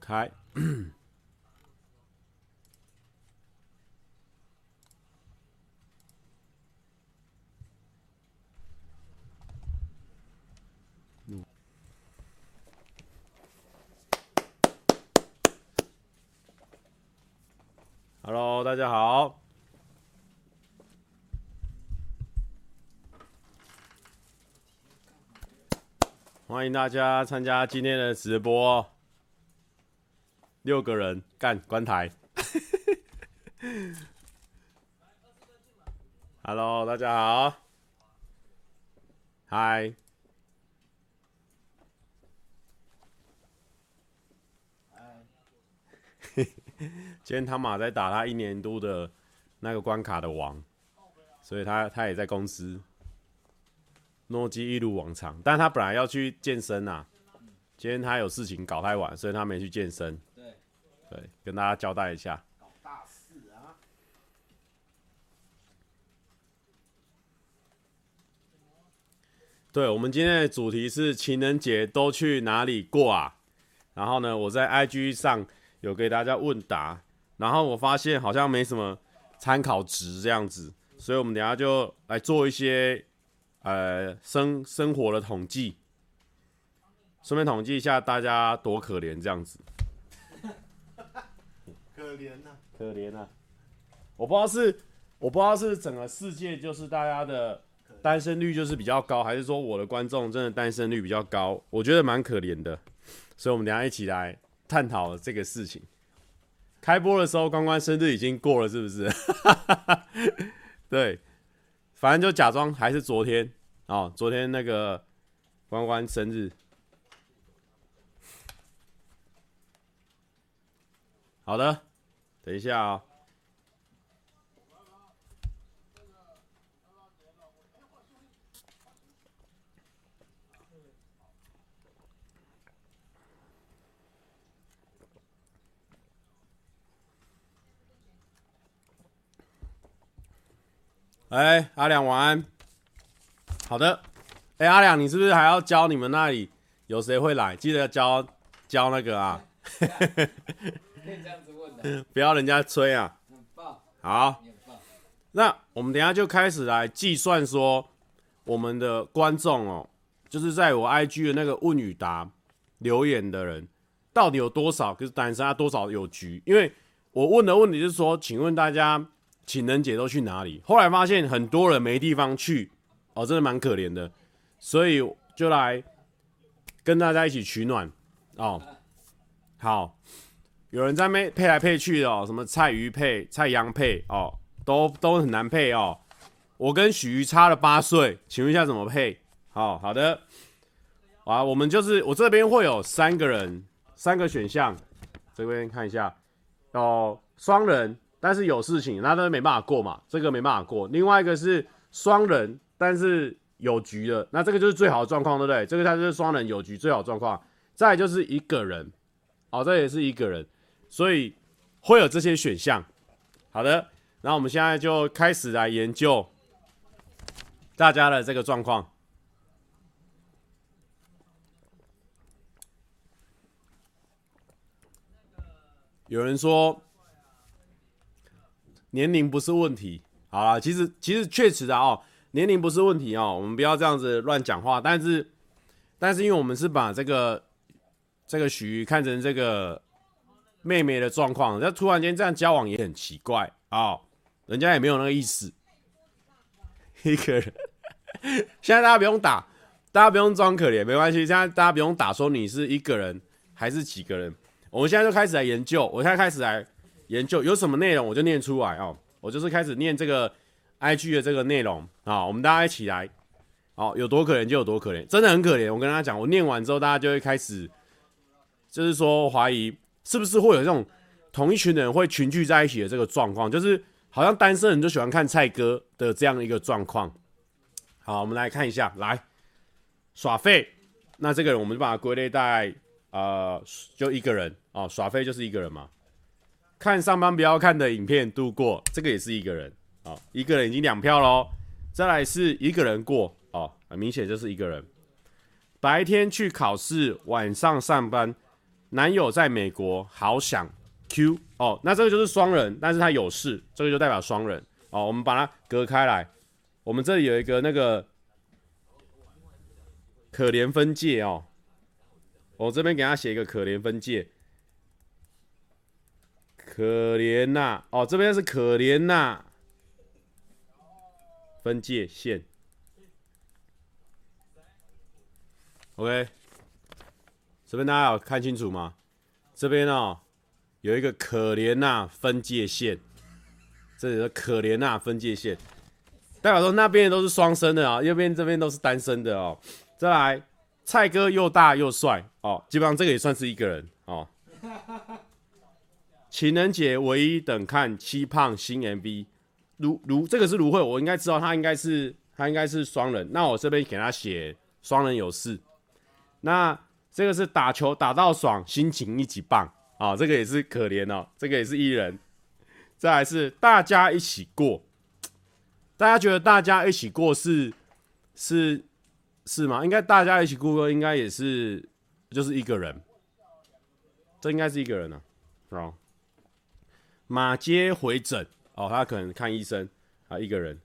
开。Hello，大家好，欢迎大家参加今天的直播。六个人干关台，Hello，大家好，嗨。今天他马在打他一年多的那个关卡的王，所以他他也在公司，诺基一如往常，但他本来要去健身啊，今天他有事情搞太晚，所以他没去健身。对，跟大家交代一下。搞大事啊！对，我们今天的主题是情人节都去哪里过啊？然后呢，我在 IG 上有给大家问答。然后我发现好像没什么参考值这样子，所以我们等下就来做一些呃生生活的统计，顺便统计一下大家多可怜这样子。可怜呐、啊，可怜呐、啊！我不知道是我不知道是整个世界就是大家的单身率就是比较高，还是说我的观众真的单身率比较高？我觉得蛮可怜的，所以我们等下一起来探讨这个事情。开播的时候，关关生日已经过了，是不是？对，反正就假装还是昨天哦，昨天那个关关生日。好的，等一下啊、哎、阿良晚安。好的，哎、阿良，你是不是还要教你们那里有谁会来？记得教教那个啊。可以这样子问，不要人家催啊。好。那我们等下就开始来计算说，我们的观众哦，就是在我 IG 的那个问与答留言的人，到底有多少？就是单身，他多少有局？因为我问的问题是说，请问大家。情人节都去哪里？后来发现很多人没地方去，哦，真的蛮可怜的，所以就来跟大家一起取暖哦。好，有人在那配来配去的哦，什么菜鱼配、菜羊配哦，都都很难配哦。我跟许瑜差了八岁，请问一下怎么配？好好的，啊，我们就是我这边会有三个人，三个选项，这边看一下，哦，双人。但是有事情，那都没办法过嘛，这个没办法过。另外一个是双人，但是有局的，那这个就是最好的状况，对不对？这个它就是双人有局最好状况。再就是一个人，哦，这也是一个人，所以会有这些选项。好的，那我们现在就开始来研究大家的这个状况。有人说。年龄不是问题，好啦，其实其实确实的哦，年龄不是问题哦，我们不要这样子乱讲话。但是，但是因为我们是把这个这个许看成这个妹妹的状况，那突然间这样交往也很奇怪啊、哦，人家也没有那个意思。一个人，现在大家不用打，大家不用装可怜，没关系。现在大家不用打，说你是一个人还是几个人，我们现在就开始来研究，我现在开始来。研究有什么内容我就念出来哦，我就是开始念这个 IG 的这个内容啊，我们大家一起来，哦，有多可怜就有多可怜，真的很可怜。我跟大家讲，我念完之后，大家就会开始，就是说怀疑是不是会有这种同一群人会群聚在一起的这个状况，就是好像单身人就喜欢看蔡哥的这样一个状况。好，我们来看一下，来耍废，那这个人我们就把它归类在呃，就一个人哦，耍废就是一个人嘛。看上班不要看的影片度过，这个也是一个人啊、一个人已经两票喽。再来是一个人过哦，很明显就是一个人。白天去考试，晚上上班，男友在美国，好想 Q 哦。那这个就是双人，但是他有事，这个就代表双人哦。我们把它隔开来。我们这里有一个那个可怜分界哦。我这边给他写一个可怜分界。可怜呐，哦，这边是可怜呐，分界线。OK，这边大家有看清楚吗？这边哦，有一个可怜呐分界线，这里的可怜呐分界线，代表说那边都是双生的啊，右边这边都是单身的哦。再来，蔡哥又大又帅哦，基本上这个也算是一个人哦。情人节唯一等看七胖新 MV，如如这个是芦荟，我应该知道他应该是他应该是双人，那我这边给他写双人有事。那这个是打球打到爽，心情一级棒啊，这个也是可怜哦，这个也是艺人。再来是大家一起过，大家觉得大家一起过是是是吗？应该大家一起过应该也是就是一个人，这应该是一个人呢，啊。马街回诊哦，他可能看医生啊，一个人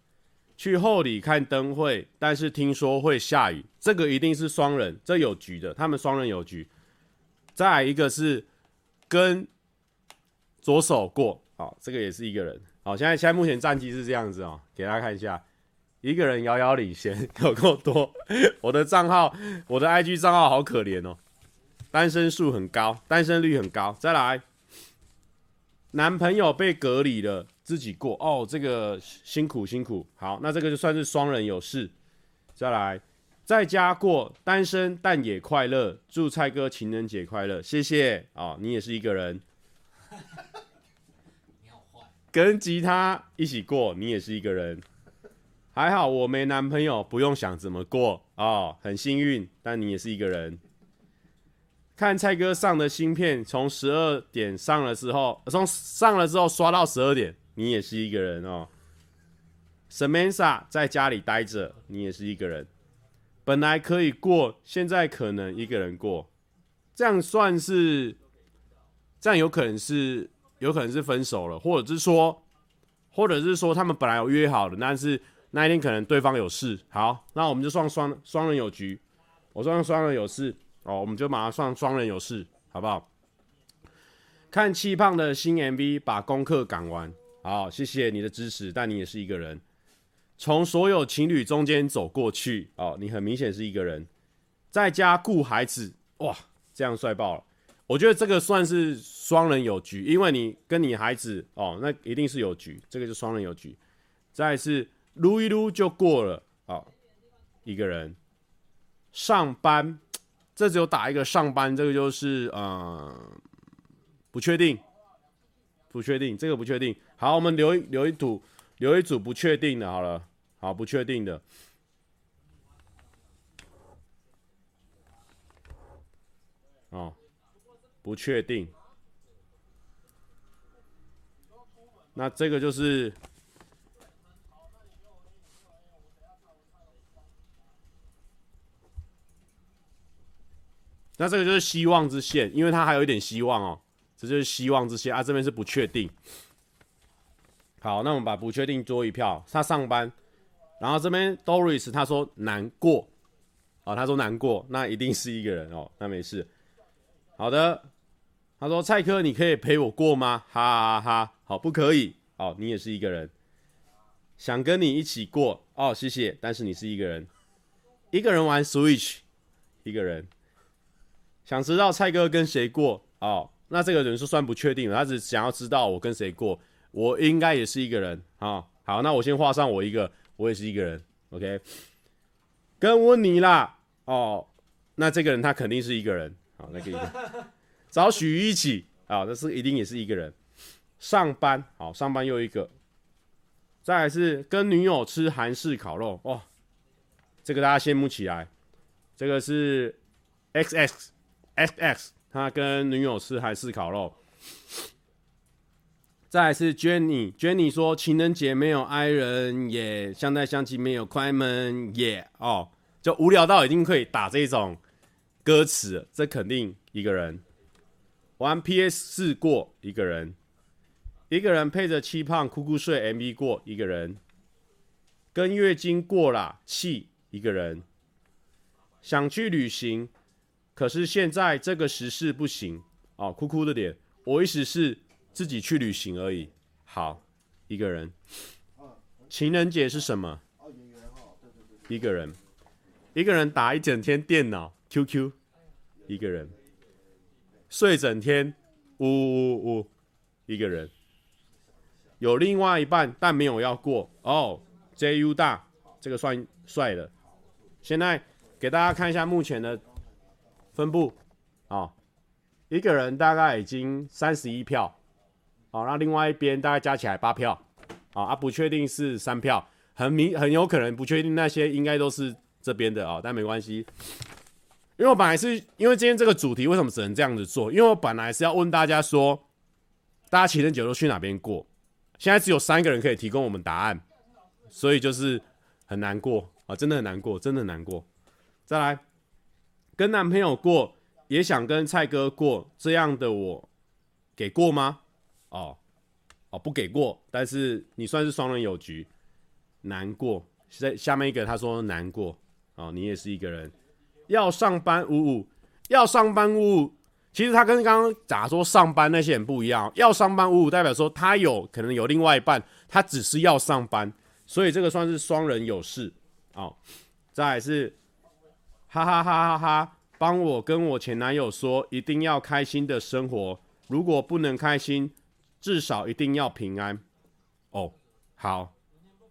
去后里看灯会，但是听说会下雨，这个一定是双人，这有局的，他们双人有局。再来一个是跟左手过，好，这个也是一个人。好，现在现在目前战绩是这样子哦，给大家看一下，一个人遥遥领先，有够多。我的账号，我的 IG 账号好可怜哦，单身数很高，单身率很高。再来。男朋友被隔离了，自己过哦，这个辛苦辛苦。好，那这个就算是双人有事。再来，在家过单身但也快乐，祝蔡哥情人节快乐，谢谢哦，你也是一个人。跟吉他一起过，你也是一个人。还好我没男朋友，不用想怎么过哦，很幸运。但你也是一个人。看蔡哥上的芯片，从十二点上了之后，从上了之后刷到十二点，你也是一个人哦。Samantha 在家里待着，你也是一个人。本来可以过，现在可能一个人过，这样算是，这样有可能是，有可能是分手了，或者是说，或者是说他们本来有约好的，但是那一天可能对方有事。好，那我们就算双双人有局，我算双人有事。哦，我们就马上算双人有事，好不好？看气胖的新 MV，把功课赶完。好，谢谢你的支持，但你也是一个人。从所有情侣中间走过去，哦，你很明显是一个人，在家顾孩子，哇，这样帅爆了！我觉得这个算是双人有局，因为你跟你孩子，哦，那一定是有局，这个就双人有局。再是撸一撸就过了，哦，一个人上班。这只有打一个上班，这个就是呃不确定，不确定，这个不确定。好，我们留一留一组，留一组不确定的，好了，好，不确定的。哦，不确定。那这个就是。那这个就是希望之线，因为它还有一点希望哦，这就是希望之线啊。这边是不确定。好，那我们把不确定做一票。他上班，然后这边 Doris 他说难过，哦，他说难过，那一定是一个人哦，那没事。好的，他说蔡哥，你可以陪我过吗？哈哈哈，好，不可以。哦，你也是一个人，想跟你一起过哦，谢谢，但是你是一个人，一个人玩 Switch，一个人。想知道蔡哥跟谁过哦？那这个人是算不确定的，他只想要知道我跟谁过。我应该也是一个人啊、哦。好，那我先画上我一个，我也是一个人。OK，跟温妮啦哦。那这个人他肯定是一个人。好，那个一个 找许一起啊，那是一定也是一个人。上班好，上班又一个。再来是跟女友吃韩式烤肉哦，这个大家羡慕起来。这个是 XX。X X，他跟女友吃韩式烤肉。再来是 Jenny，Jenny 说情人节没有爱人，也相待相亲没有快门，也哦，就无聊到已经可以打这种歌词，这肯定一个人。玩 PS 四过一个人，一个人配着七胖哭哭睡 MV 过一个人，跟月经过啦气一个人，想去旅行，可是现在这个时事不行哦，哭哭的脸，我意思是自己去旅行而已。好，一个人。情人节是什么？一个人，一个人打一整天电脑 QQ，一个人。睡整天，呜呜呜，一个人。有另外一半，但没有要过哦。JU 大，这个算帅的。现在给大家看一下目前的分布啊、哦，一个人大概已经三十一票，好、哦，那另外一边大概加起来八票，啊、哦、啊，不确定是三票，很明很有可能不确定那些应该都是这边的啊、哦，但没关系。因为我本来是因为今天这个主题为什么只能这样子做？因为我本来是要问大家说，大家情人节都去哪边过？现在只有三个人可以提供我们答案，所以就是很难过啊，真的很难过，真的很难过。再来，跟男朋友过，也想跟蔡哥过，这样的我给过吗？哦哦，不给过，但是你算是双人有局，难过。在下面一个他说难过哦，你也是一个人。要上班五五，要上班五五。其实他跟刚刚假说上班那些人不一样。要上班五五，代表说他有可能有另外一半，他只是要上班，所以这个算是双人有事。哦，再是哈哈哈哈哈，帮我跟我前男友说，一定要开心的生活。如果不能开心，至少一定要平安。哦，好，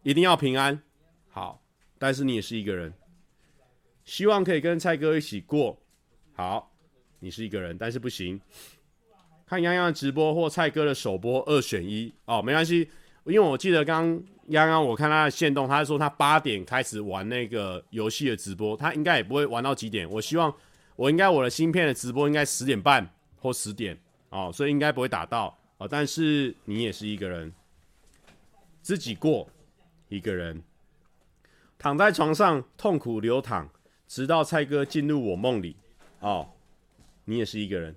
一定要平安。好，但是你也是一个人。希望可以跟蔡哥一起过，好，你是一个人，但是不行。看洋洋的直播或蔡哥的首播，二选一哦，没关系，因为我记得刚刚洋洋，我看他的线动，他说他八点开始玩那个游戏的直播，他应该也不会玩到几点。我希望我应该我的芯片的直播应该十点半或十点哦，所以应该不会打到哦。但是你也是一个人，自己过一个人，躺在床上痛苦流淌。直到蔡哥进入我梦里，哦，你也是一个人。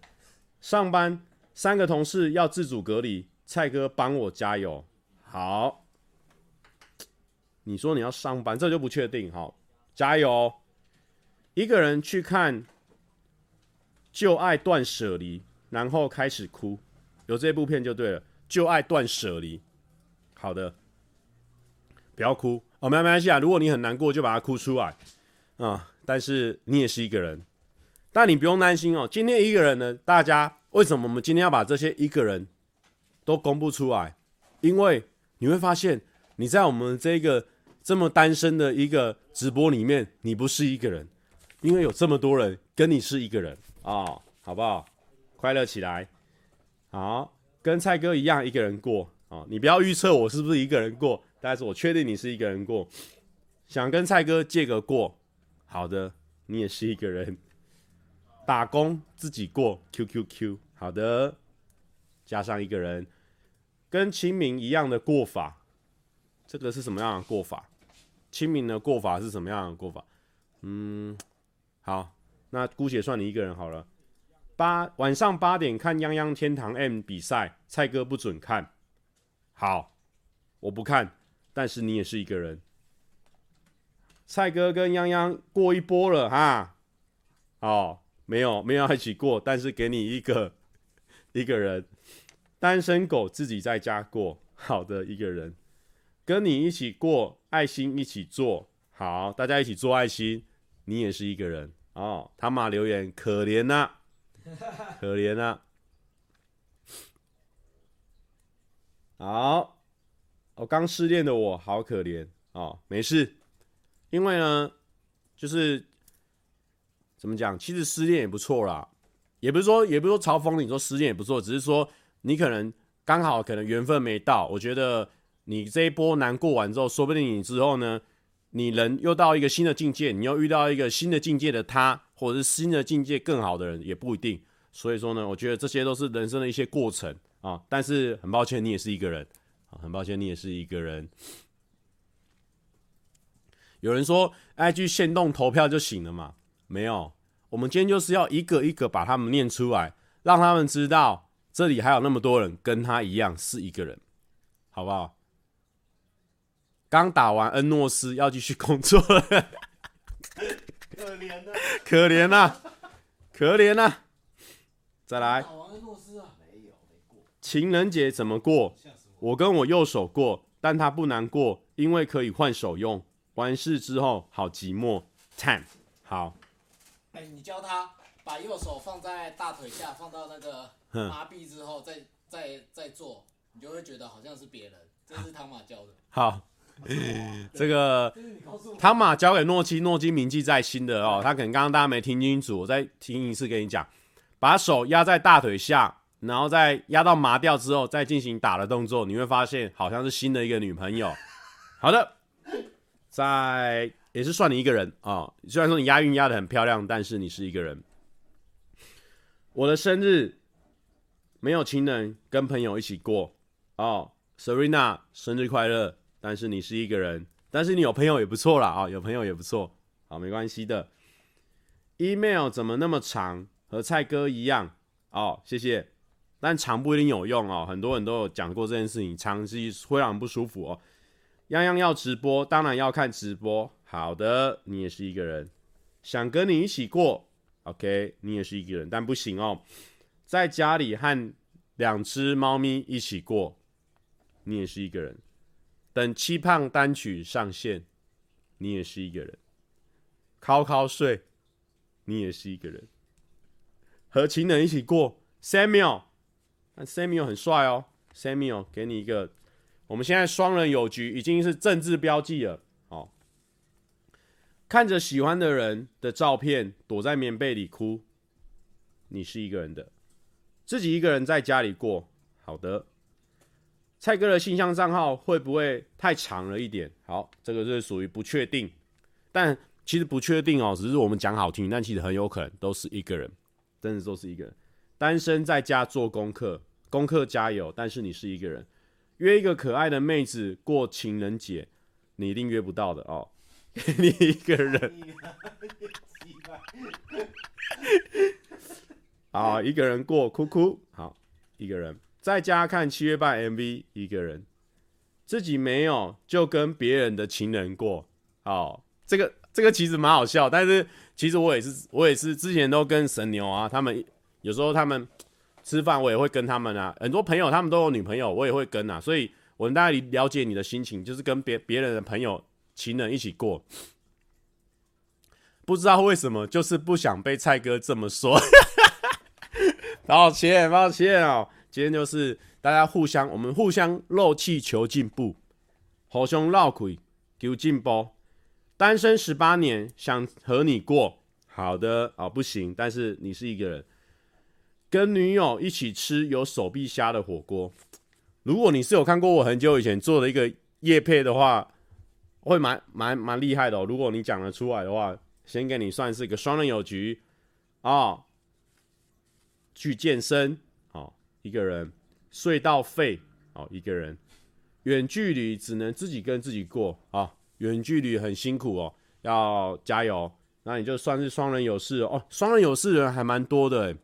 上班三个同事要自主隔离，蔡哥帮我加油。好，你说你要上班，这就不确定。好，加油。一个人去看旧爱断舍离，然后开始哭。有这部片就对了，旧爱断舍离。好的，不要哭哦，没没关系啊。如果你很难过，就把它哭出来啊。但是你也是一个人，但你不用担心哦。今天一个人呢，大家为什么我们今天要把这些一个人都公布出来？因为你会发现，你在我们这个这么单身的一个直播里面，你不是一个人，因为有这么多人跟你是一个人啊、好不好？快乐起来，好，跟蔡哥一样一个人过啊、哦。你不要预测我是不是一个人过，但是我确定你是一个人过。想跟蔡哥借个过。好的，你也是一个人，打工自己过，Q Q Q。好的，加上一个人，跟清明一样的过法，这个是什么样的过法？清明的过法是什么样的过法？嗯，好，那姑且算你一个人好了。八晚上八点看泱泱天堂 M 比赛，蔡哥不准看。好，我不看，但是你也是一个人。蔡哥跟泱泱过一波了哈，哦，没有没有一起过，但是给你一个 一个人，单身狗自己在家过，好的一个人，跟你一起过，爱心一起做，好，大家一起做爱心，你也是一个人哦。他妈留言可怜呐、可怜、啊，好，我、哦、刚失恋的我好可怜哦，没事。因为呢，就是怎么讲，其实失恋也不错啦，也不是说，也不是说嘲讽你说失恋也不错，只是说你可能刚好可能缘分没到。我觉得你这一波难过完之后，说不定你之后呢，你人又到一个新的境界，你又遇到一个新的境界的他，或者是新的境界更好的人，也不一定。所以说呢，我觉得这些都是人生的一些过程啊。但是很抱歉，你也是一个人啊，很抱歉，你也是一个人。有人说，IG 限动投票就行了嘛？没有，我们今天就是要一个一个把他们念出来，让他们知道这里还有那么多人跟他一样是一个人，好不好？刚打完恩诺斯要继续工作了，可怜啊，可怜啊，可怜啊！再来，情人节怎么过？我跟我右手过，但他不难过，因为可以换手用。完事之后好寂寞，time 好。哎、欸，你教他把右手放在大腿下，放到那个麻痹之后，再再再做，你就会觉得好像是别人。这是汤马教的。好。这个汤马交给诺基，诺基铭记在心的哦。他可能刚刚大家没听清楚，我再听一次给你讲。把手压在大腿下，然后再压到麻掉之后，再进行打的动作，你会发现好像是新的一个女朋友。好的，在也是算你一个人啊、哦。虽然说你押韵押的很漂亮，但是你是一个人。我的生日没有情人，跟朋友一起过哦。Serena，生日快乐！但是你是一个人，但是你有朋友也不错啦啊、哦，有朋友也不错，好，没关系的。Email 怎么那么长？和蔡哥一样哦，谢谢。但长不一定有用哦，很多人都有讲过这件事情，长是会让人不舒服哦。样样要直播，当然要看直播。好的，你也是一个人，想跟你一起过，OK，你也是一个人，但不行哦。在家里和两只猫咪一起过，你也是一个人。等七胖单曲上线，你也是一个人；考考睡，你也是一个人；和情人一起过，Samuel，那 Samuel 很帅哦，Samuel 给你一个，我们现在双人有局已经是政治标记了。哦，看着喜欢的人的照片，躲在棉被里哭，你是一个人的；自己一个人在家里过，好的。蔡哥的信箱账号会不会太长了一点？好，这个是属于不确定，但其实不确定哦，只是我们讲好听，但其实很有可能都是一个人，真的都是一个人，单身在家做功课，功课加油，但是你是一个人，约一个可爱的妹子过情人节，你一定约不到的哦，你一个人，好，一个人过，哭哭，好，一个人。在家看七月半 MV，一个人。自己没有就跟别人的情人过，哦，这个这个其实蛮好笑，但是其实我也是我也是之前都跟神牛啊，他们有时候他们吃饭我也会跟他们啊，很多朋友他们都有女朋友，我也会跟啊，所以我们大概了解你的心情，就是跟别别人的朋友情人一起过，不知道为什么就是不想被蔡哥这么说，抱歉抱歉哦。今天就是大家互相，我们互相漏气求进步，互相绕亏求进步。单身十八年，想和你过，好的啊、不行，但是你是一个人，跟女友一起吃有手臂虾的火锅。如果你是有看过我很久以前做的一个业配的话，会蛮蛮蛮厉害的哦。如果你讲得出来的话，先给你算是一个双人有局啊、哦，去健身。一个人睡到废哦，一个人远距离只能自己跟自己过啊，远距离很辛苦哦，要加油。那你就算是双人有事哦，双人有事人还蛮多的。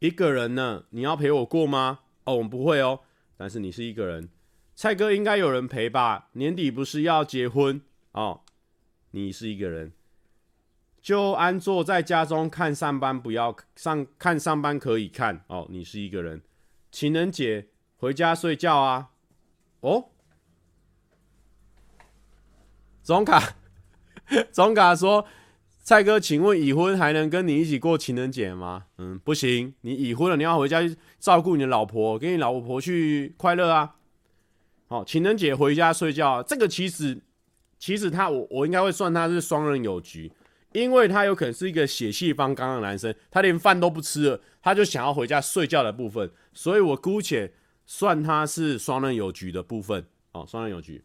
一个人呢，你要陪我过吗？哦，我们不会哦，但是你是一个人，蔡哥应该有人陪吧？年底不是要结婚哦，你是一个人。就安坐在家中看上班，不要上看上班可以看哦。你是一个人，情人节回家睡觉啊。哦，总卡 总卡说：“蔡哥，请问已婚还能跟你一起过情人节吗？”嗯，不行，你已婚了，你要回家去照顾你的老婆，跟你老婆去快乐啊。好，情人节回家睡觉啊，这个其实其实他我我应该会算他是双人有局。因为他有可能是一个血气方刚的男生，他连饭都不吃了，他就想要回家睡觉的部分，所以我姑且算他是双人有局的部分哦，双人有局，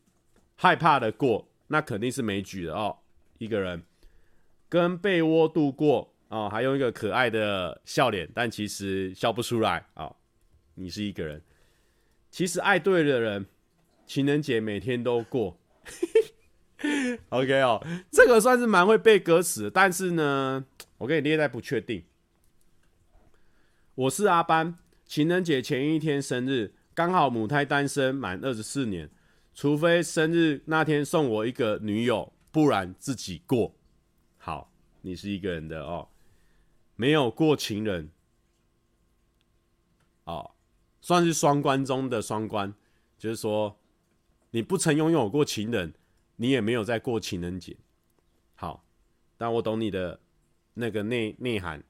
害怕的过，那肯定是没局的哦，一个人跟被窝度过哦，还用一个可爱的笑脸，但其实笑不出来啊、哦，你是一个人，其实爱对的人，情人节每天都过。OK 哦，这个算是蛮会背歌词，但是呢，我给你列在不确定。我是阿班，情人节前一天生日，刚好母胎单身满二十四年，除非生日那天送我一个女友，不然自己过。好，你是一个人的哦，没有过情人，哦，算是双关中的双关，就是说你不曾拥有过情人，你也没有在过情人节。好，但我懂你的那个内内涵。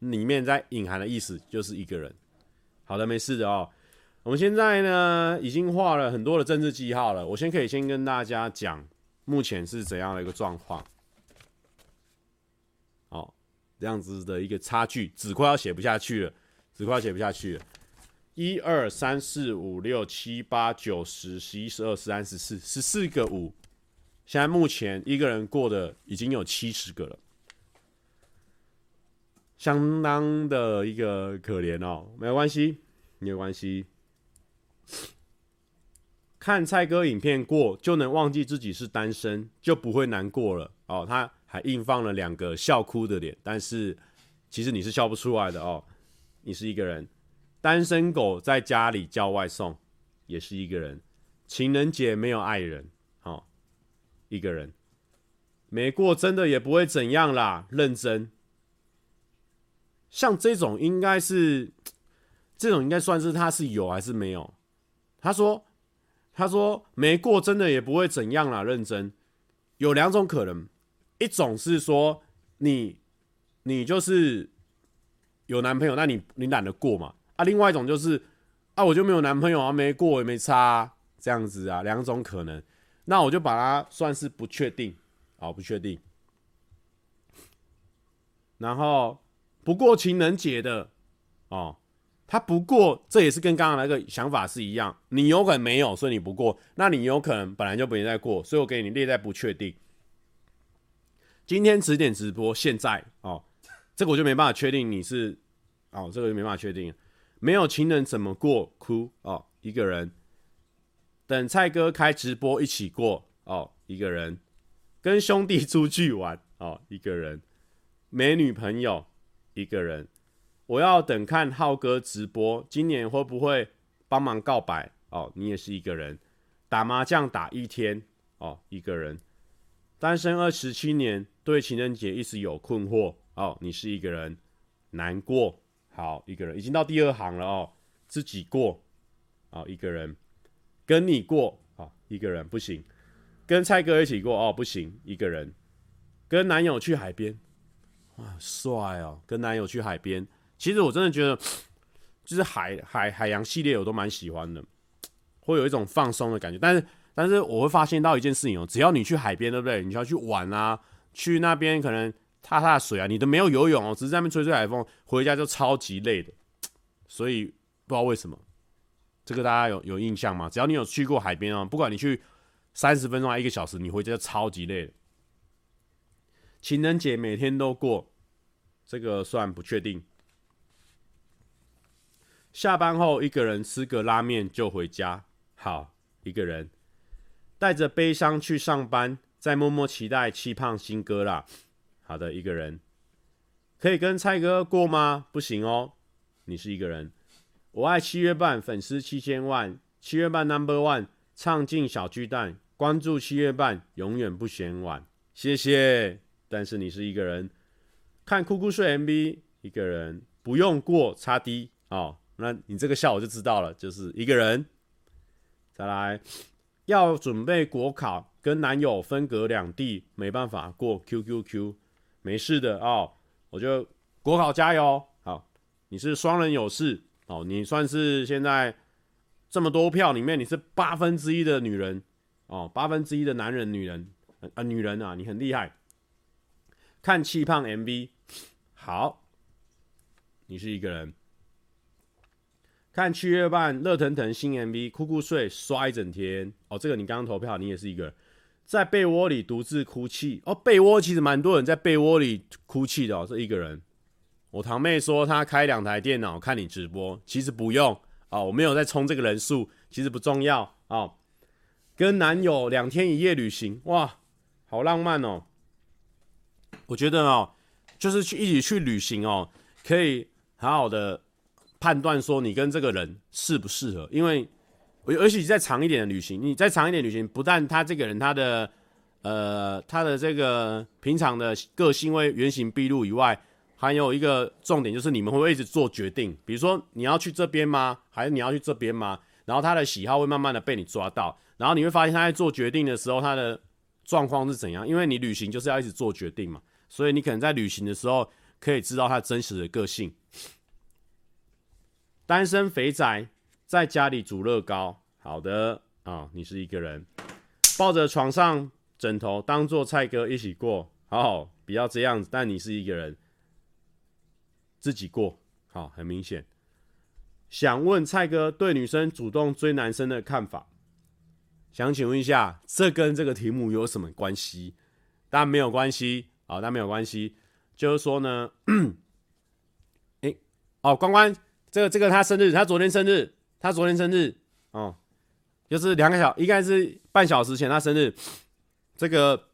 里面在隐含的意思就是一个人。好的，没事的哦。我们现在呢已经画了很多的政治记号了。我先可以先跟大家讲目前是怎样的一个状况。哦，这样子的一个差距，纸快要写不下去了，纸快要写不下去了。一二三四五六七八九十十一十二十三十四十四个五，现在目前一个人过的已经有七十个了。相当的一个可怜哦，没有关系，没有关系。看蔡哥影片过就能忘记自己是单身，就不会难过了哦。他还硬放了两个笑哭的脸，但是其实你是笑不出来的哦。你是一个人，单身狗在家里叫外送，也是一个人。情人节没有爱人，一个人没过，真的也不会怎样啦，认真。像这种应该是，这种应该算是他是有还是没有？他说，他说没过真的也不会怎样啦，认真。有两种可能，一种是说你你就是有男朋友，那你你懒得过嘛？啊，另外一种就是啊，我就没有男朋友啊，没过也没差啊，这样子啊，两种可能。那我就把它算是不确定，好，不确定。然后。不过情人节的哦，他不过，这也是跟刚刚那个想法是一样。你有可能没有，所以你不过。那你有可能本来就没在过，所以我给你列在不确定。今天十点直播，现在哦，这个我就没办法确定你是哦，这个就没办法确定。没有情人怎么过？哭哦，一个人。等蔡哥开直播一起过哦，一个人。跟兄弟出去玩哦，一个人。没女朋友。一个人，我要等看浩哥直播，今年会不会帮忙告白？哦，你也是一个人，打麻将打一天，哦，一个人，单身二十七年，对情人节一直有困惑，哦，你是一个人，难过，好，一个人，已经到第二行了哦，自己过，哦，一个人，跟你过，哦，一个人不行，跟蔡哥一起过，哦，不行，一个人，跟男友去海边。哇，帅哦！跟男友去海边，其实我真的觉得，就是海海海洋系列我都蛮喜欢的，会有一种放松的感觉。但是，但是我会发现到一件事情哦，只要你去海边，对不对？你就要去玩啊，去那边可能踏踏水啊，你都没有游泳哦，只是在那边吹吹海风，回家就超级累的。所以不知道为什么，这个大家有有印象吗？只要你有去过海边哦，不管你去三十分钟还一个小时，你回家就超级累。情人节每天都过，这个算不确定。下班后一个人吃个拉面就回家，好，一个人带着悲伤去上班，再默默期待气胖新歌啦。好的，一个人可以跟蔡哥过吗？不行哦，你是一个人。我爱七月半，粉丝七千万，七月半 Number One，唱进小巨蛋，关注七月半，永远不嫌晚。谢谢。但是你是一个人看酷酷睡 MV，一个人不用过叉 D 哦，那你这个笑我就知道了，就是一个人。再来要准备国考，跟男友分隔两地，没办法过 QQQ，没事的哦，我就国考加油。好，你是双人有事哦，你算是现在这么多票里面，你是八分之一的女人哦，八分之一的男人女人啊、女人啊，你很厉害。看气胖 MV，好，你是一个人。看七月半热腾腾新 MV，酷酷睡刷一整天。哦，这个你刚刚投票，你也是一个人，在被窝里独自哭泣。哦，被窝其实蛮多人在被窝里哭泣的哦，是一个人。我堂妹说她开两台电脑看你直播，其实不用哦，我没有在冲这个人数，其实不重要哦。跟男友两天一夜旅行，哇，好浪漫哦。我觉得哦，就是去一起去旅行哦，可以好好的判断说你跟这个人适不适合，因为尤其在长一点的旅行，你再长一点旅行，不但他这个人他的呃他的这个平常的个性会原形毕露以外，还有一个重点就是你们会一直做决定，比如说你要去这边吗？还是你要去这边吗？然后他的喜好会慢慢的被你抓到，然后你会发现他在做决定的时候他的状况是怎样，因为你旅行就是要一直做决定嘛，所以你可能在旅行的时候可以知道他真实的个性。单身肥宅在家里煮乐高，好的。啊、你是一个人，抱着床上枕头当做菜哥一起过，好好，不要这样子，但你是一个人，自己过，好，很明显。想问蔡哥对女生主动追男生的看法，想请问一下，这跟这个题目有什么关系？但没有关系，好，但没有关系，就是说呢，哎、哦，关关。这个这个他生日，他昨天生日，他昨天生日哦，就是两个小，应该是半小时前他生日。这个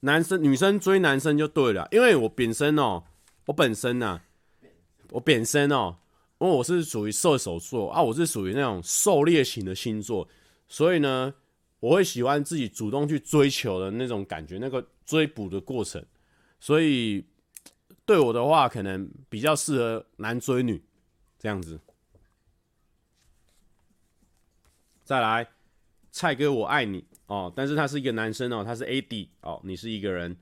男生女生追男生就对了，因为我本身哦，我本身呢、啊，我本身哦，因为我是属于射手座啊，我是属于那种狩猎型的星座，所以呢，我会喜欢自己主动去追求的那种感觉，那个追捕的过程，所以。对我的话，可能比较适合男追女这样子。再来，蔡哥我爱你哦，但是他是一个男生哦，他是 AD 哦，你是一个人。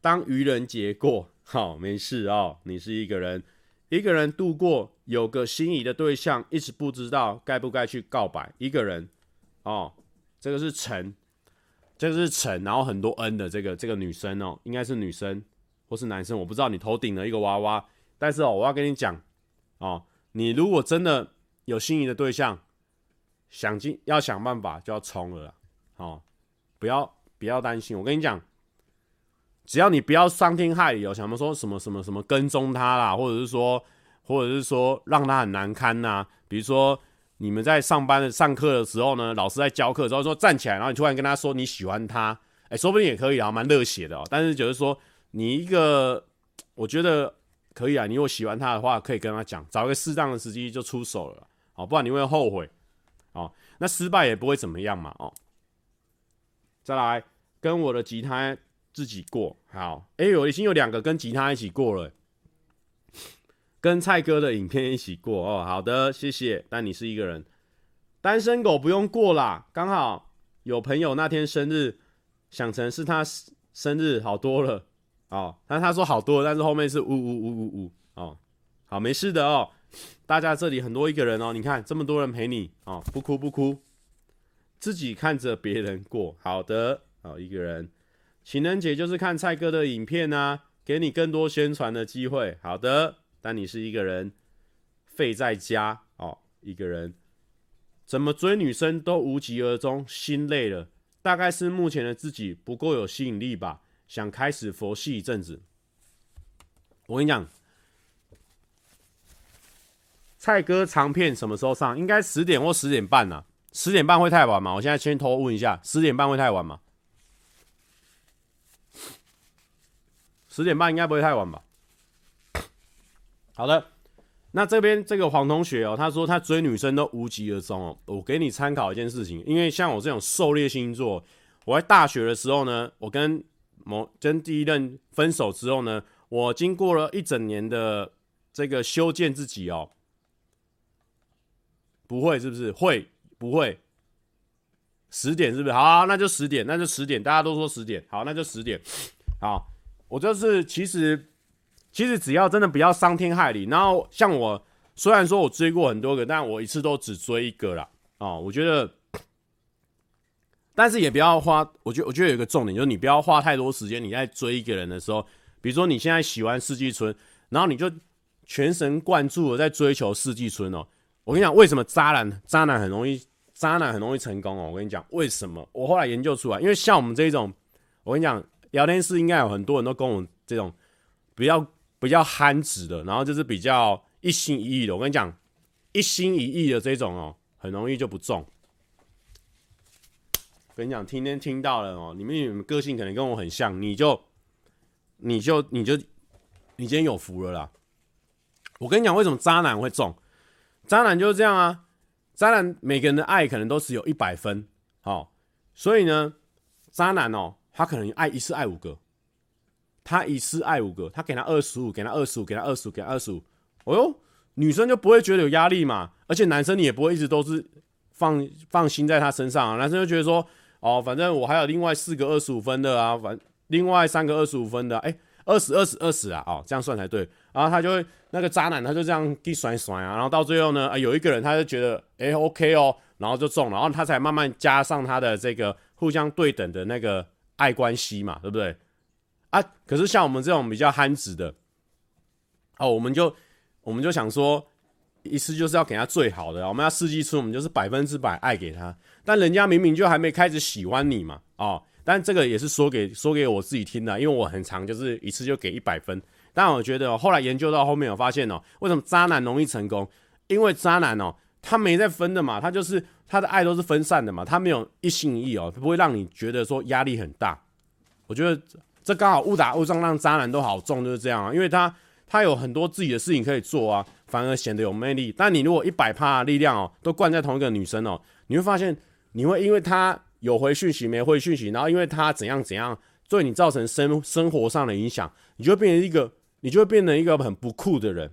当愚人节过，好、没事哦，你是一个人，一个人度过，有个心仪的对象，一直不知道该不该去告白，一个人哦，这个是陈，这个是陈，然后很多 N 的这个这个女生哦，应该是女生。或是男生，我不知道你头顶了一个娃娃，但是哦，我要跟你讲哦，你如果真的有心仪的对象，想尽要想办法就要冲了啦，哦，不要不要担心，我跟你讲，只要你不要伤天害理哦，想说什么什么什么跟踪他啦，或者是说，或者是说让他很难堪呐、比如说你们在上班的上课的时候呢，老师在教课的时候说站起来，然后你突然跟他说你喜欢他，哎、说不定也可以啊，蛮热血的哦，但是就是说。你一个，我觉得可以啊。你如果喜欢他的话，可以跟他讲，找一个适当的时机就出手了，哦，不然你会后悔，哦，那失败也不会怎么样嘛，哦。再来，跟我的吉他自己过，好，哎、欸，我已经有两个跟吉他一起过了，跟蔡哥的影片一起过，哦，好的，谢谢。但你是一个人，单身狗不用过啦，刚好有朋友那天生日，想成是他生日，好多了。哦，但他说好多，但是后面是呜呜呜呜呜哦，好，没事的哦。大家这里很多一个人哦，你看这么多人陪你哦，不哭不哭，自己看着别人过，好的，好一个人。情人节就是看蔡哥的影片啊，给你更多宣传的机会，好的。但你是一个人，废在家哦，一个人，怎么追女生都无疾而终，心累了，大概是目前的自己不够有吸引力吧。想开始佛系一阵子，我跟你讲，蔡哥长片什么时候上？应该十点或十点半呢、啊？十点半会太晚吗？我现在先偷问一下，十点半会太晚吗？十点半应该不会太晚吧？好的，那这边这个黄同学哦，他说他追女生都无疾而终哦。我给你参考一件事情，因为像我这种狩猎星座，我在大学的时候呢，我跟某跟第一任分手之后呢，我经过了一整年的这个修建自己哦，不会是不是？会不会？十点是不是？好，那就十点，那就十点，大家都说十点，好，那就十点。好，我就是其实其实只要真的不要伤天害理，然后像我虽然说我追过很多个，但我一次都只追一个啦。哦，我觉得。但是也不要花，我觉我觉得有一个重点，就是你不要花太多时间。你在追一个人的时候，比如说你现在喜欢四季春，然后你就全神贯注的在追求四季春哦。我跟你讲，为什么渣男渣男很容易渣男很容易成功哦？我跟你讲，为什么？我后来研究出来，因为像我们这一种，我跟你讲，聊天室应该有很多人都跟我这种比较比较憨直的，然后就是比较一心一意的。我跟你讲，一心一意的这种哦，很容易就不中。跟你讲，今天听到了哦，你们你们个性可能跟我很像，你就，你就，你就，你今天有福了啦。我跟你讲，为什么渣男会中？渣男就是这样啊。渣男每个人的爱可能都只有一百分，哦，所以呢，渣男哦，他可能爱一次爱五个，他一次爱五个，他给他二十五，给他二十五，给他二十五，给他二十五，哦哟，女生就不会觉得有压力嘛，而且男生你也不会一直都是放放心在他身上啊，男生就觉得说，哦，反正我还有另外四个二十五分的啊，反另外三个二十五分的，哎，二十二十二十啊，哦，这样算才对。然后他就会那个渣男，他就这样一甩甩啊，然后到最后呢，啊有一个人他就觉得哎 OK 哦，然后就中了，然后他才慢慢加上他的这个互相对等的那个爱关系嘛，对不对？啊，可是像我们这种比较憨直的，哦，我们就我们就想说，一次就是要给他最好的，我们要试剂出，我们就是百分之百爱给他，但人家明明就还没开始喜欢你嘛，哦，但这个也是说给说给我自己听的，因为我很长就是一次就给一百分。但我觉得，后来研究到后面，我发现哦，为什么渣男容易成功？因为渣男哦，他没在分的嘛，他就是他的爱都是分散的嘛，他没有一心一意哦，他不会让你觉得说压力很大。我觉得这刚好误打误撞，让渣男都好中，就是这样啊，因为他他有很多自己的事情可以做啊，反而显得有魅力。但你如果一百趴力量哦，都灌在同一个女生哦，你会发现你会因为他有回讯息没回讯息，然后因为他怎样怎样对你造成生生活上的影响，你就变成一个。你就会变成一个很不酷的人，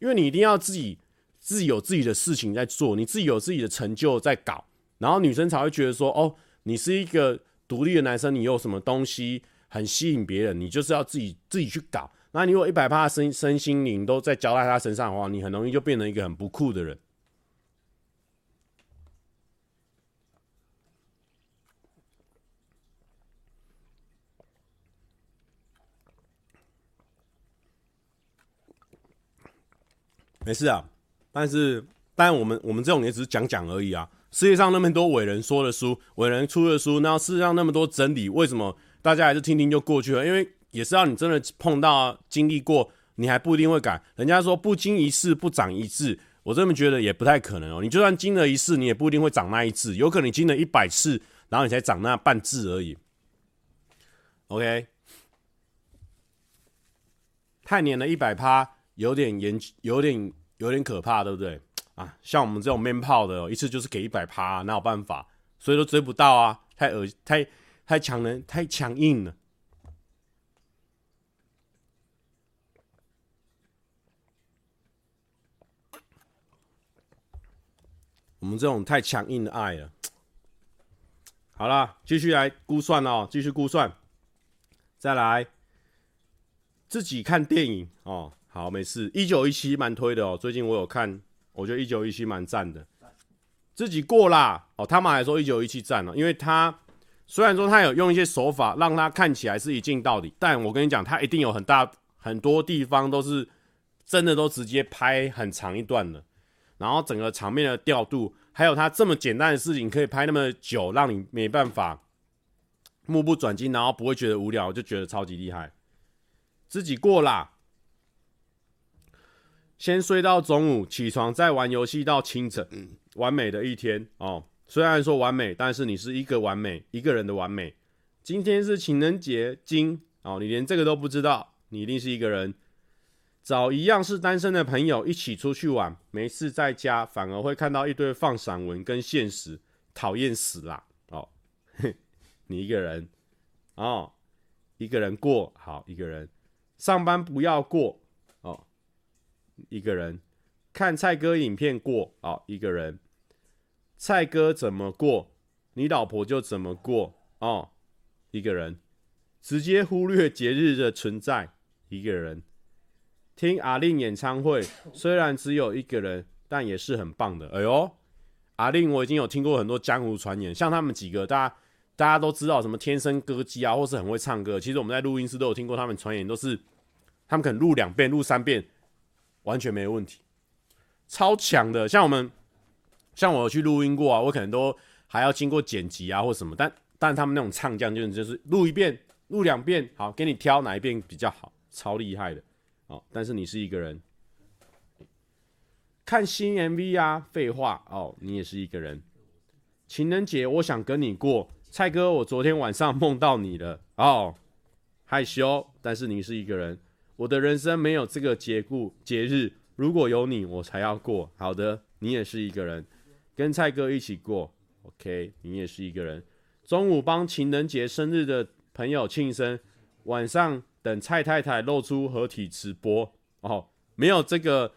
因为你一定要自己自己有自己的事情在做，你自己有自己的成就在搞，然后女生才会觉得说，哦，你是一个独立的男生，你有什么东西很吸引别人，你就是要自己自己去搞。那你如果一百趴身身心灵都在交在他身上的话，你很容易就变成一个很不酷的人。没事啊，但是，但我们我们这种也只是讲讲而已啊。世界上那么多伟人说的书，伟人出的书，那世界上那么多真理，为什么大家还是听听就过去了？因为也是要你真的碰到、经历过，你还不一定会改。人家说不经一事不长一智，我这么觉得也不太可能哦。你就算经了一事，你也不一定会长那一智，有可能你经了一百次，然后你才长那半智而已。OK，太黏了一百趴。有点严，有点有点可怕，对不对啊？像我们这种闷炮的，一次就是给一百趴，哪有办法？所以都追不到啊，太恶，太太强人，太强硬了。我们这种太强硬的爱了。好了，继续来估算哦，继续估算，再来自己看电影哦。好，没事。一九一七蛮推的哦，最近我有看，我觉得一九一七蛮赞的。自己过啦哦，他们还说一九一七赞了，因为他虽然说他有用一些手法让他看起来是一镜到底，但我跟你讲，他一定有很大很多地方都是真的都直接拍很长一段的，然后整个场面的调度，还有他这么简单的事情可以拍那么久，让你没办法目不转睛，然后不会觉得无聊，就觉得超级厉害。自己过啦。先睡到中午，起床再玩游戏到清晨，完美的一天哦。虽然说完美，但是你是一个完美，一个人的完美。今天是情人节，今哦，你连这个都不知道，你一定是一个人。找一样是单身的朋友一起出去玩，没事在家反而会看到一堆放散文跟现实，讨厌死啦哦。你一个人哦，一个人过好，一个人上班不要过。一个人看蔡哥影片过啊、哦，一个人蔡哥怎么过，你老婆就怎么过哦。一个人直接忽略节日的存在，一个人听阿令演唱会，虽然只有一个人，但也是很棒的。哎呦，阿令我已经有听过很多江湖传言，像他们几个，大家大家都知道什么天生歌姬啊，或是很会唱歌。其实我们在录音室都有听过他们传言，都是他们可能录两遍、录三遍。完全没问题，超强的。像我们，像我去录音过啊，我可能都还要经过剪辑啊或什么。但但他们那种唱将就是就是录一遍、录两遍，好，给你挑哪一遍比较好，超厉害的。哦，但是你是一个人看新 MV 啊，废话哦，你也是一个人。情人节我想跟你过，蔡哥，我昨天晚上梦到你了哦，害羞，但是你是一个人。我的人生没有这个节故节日，如果有你，我才要过。好的，你也是一个人，跟蔡哥一起过。OK，你也是一个人。中午帮情人节生日的朋友庆生，晚上等蔡太太露出合体直播。哦，没有这个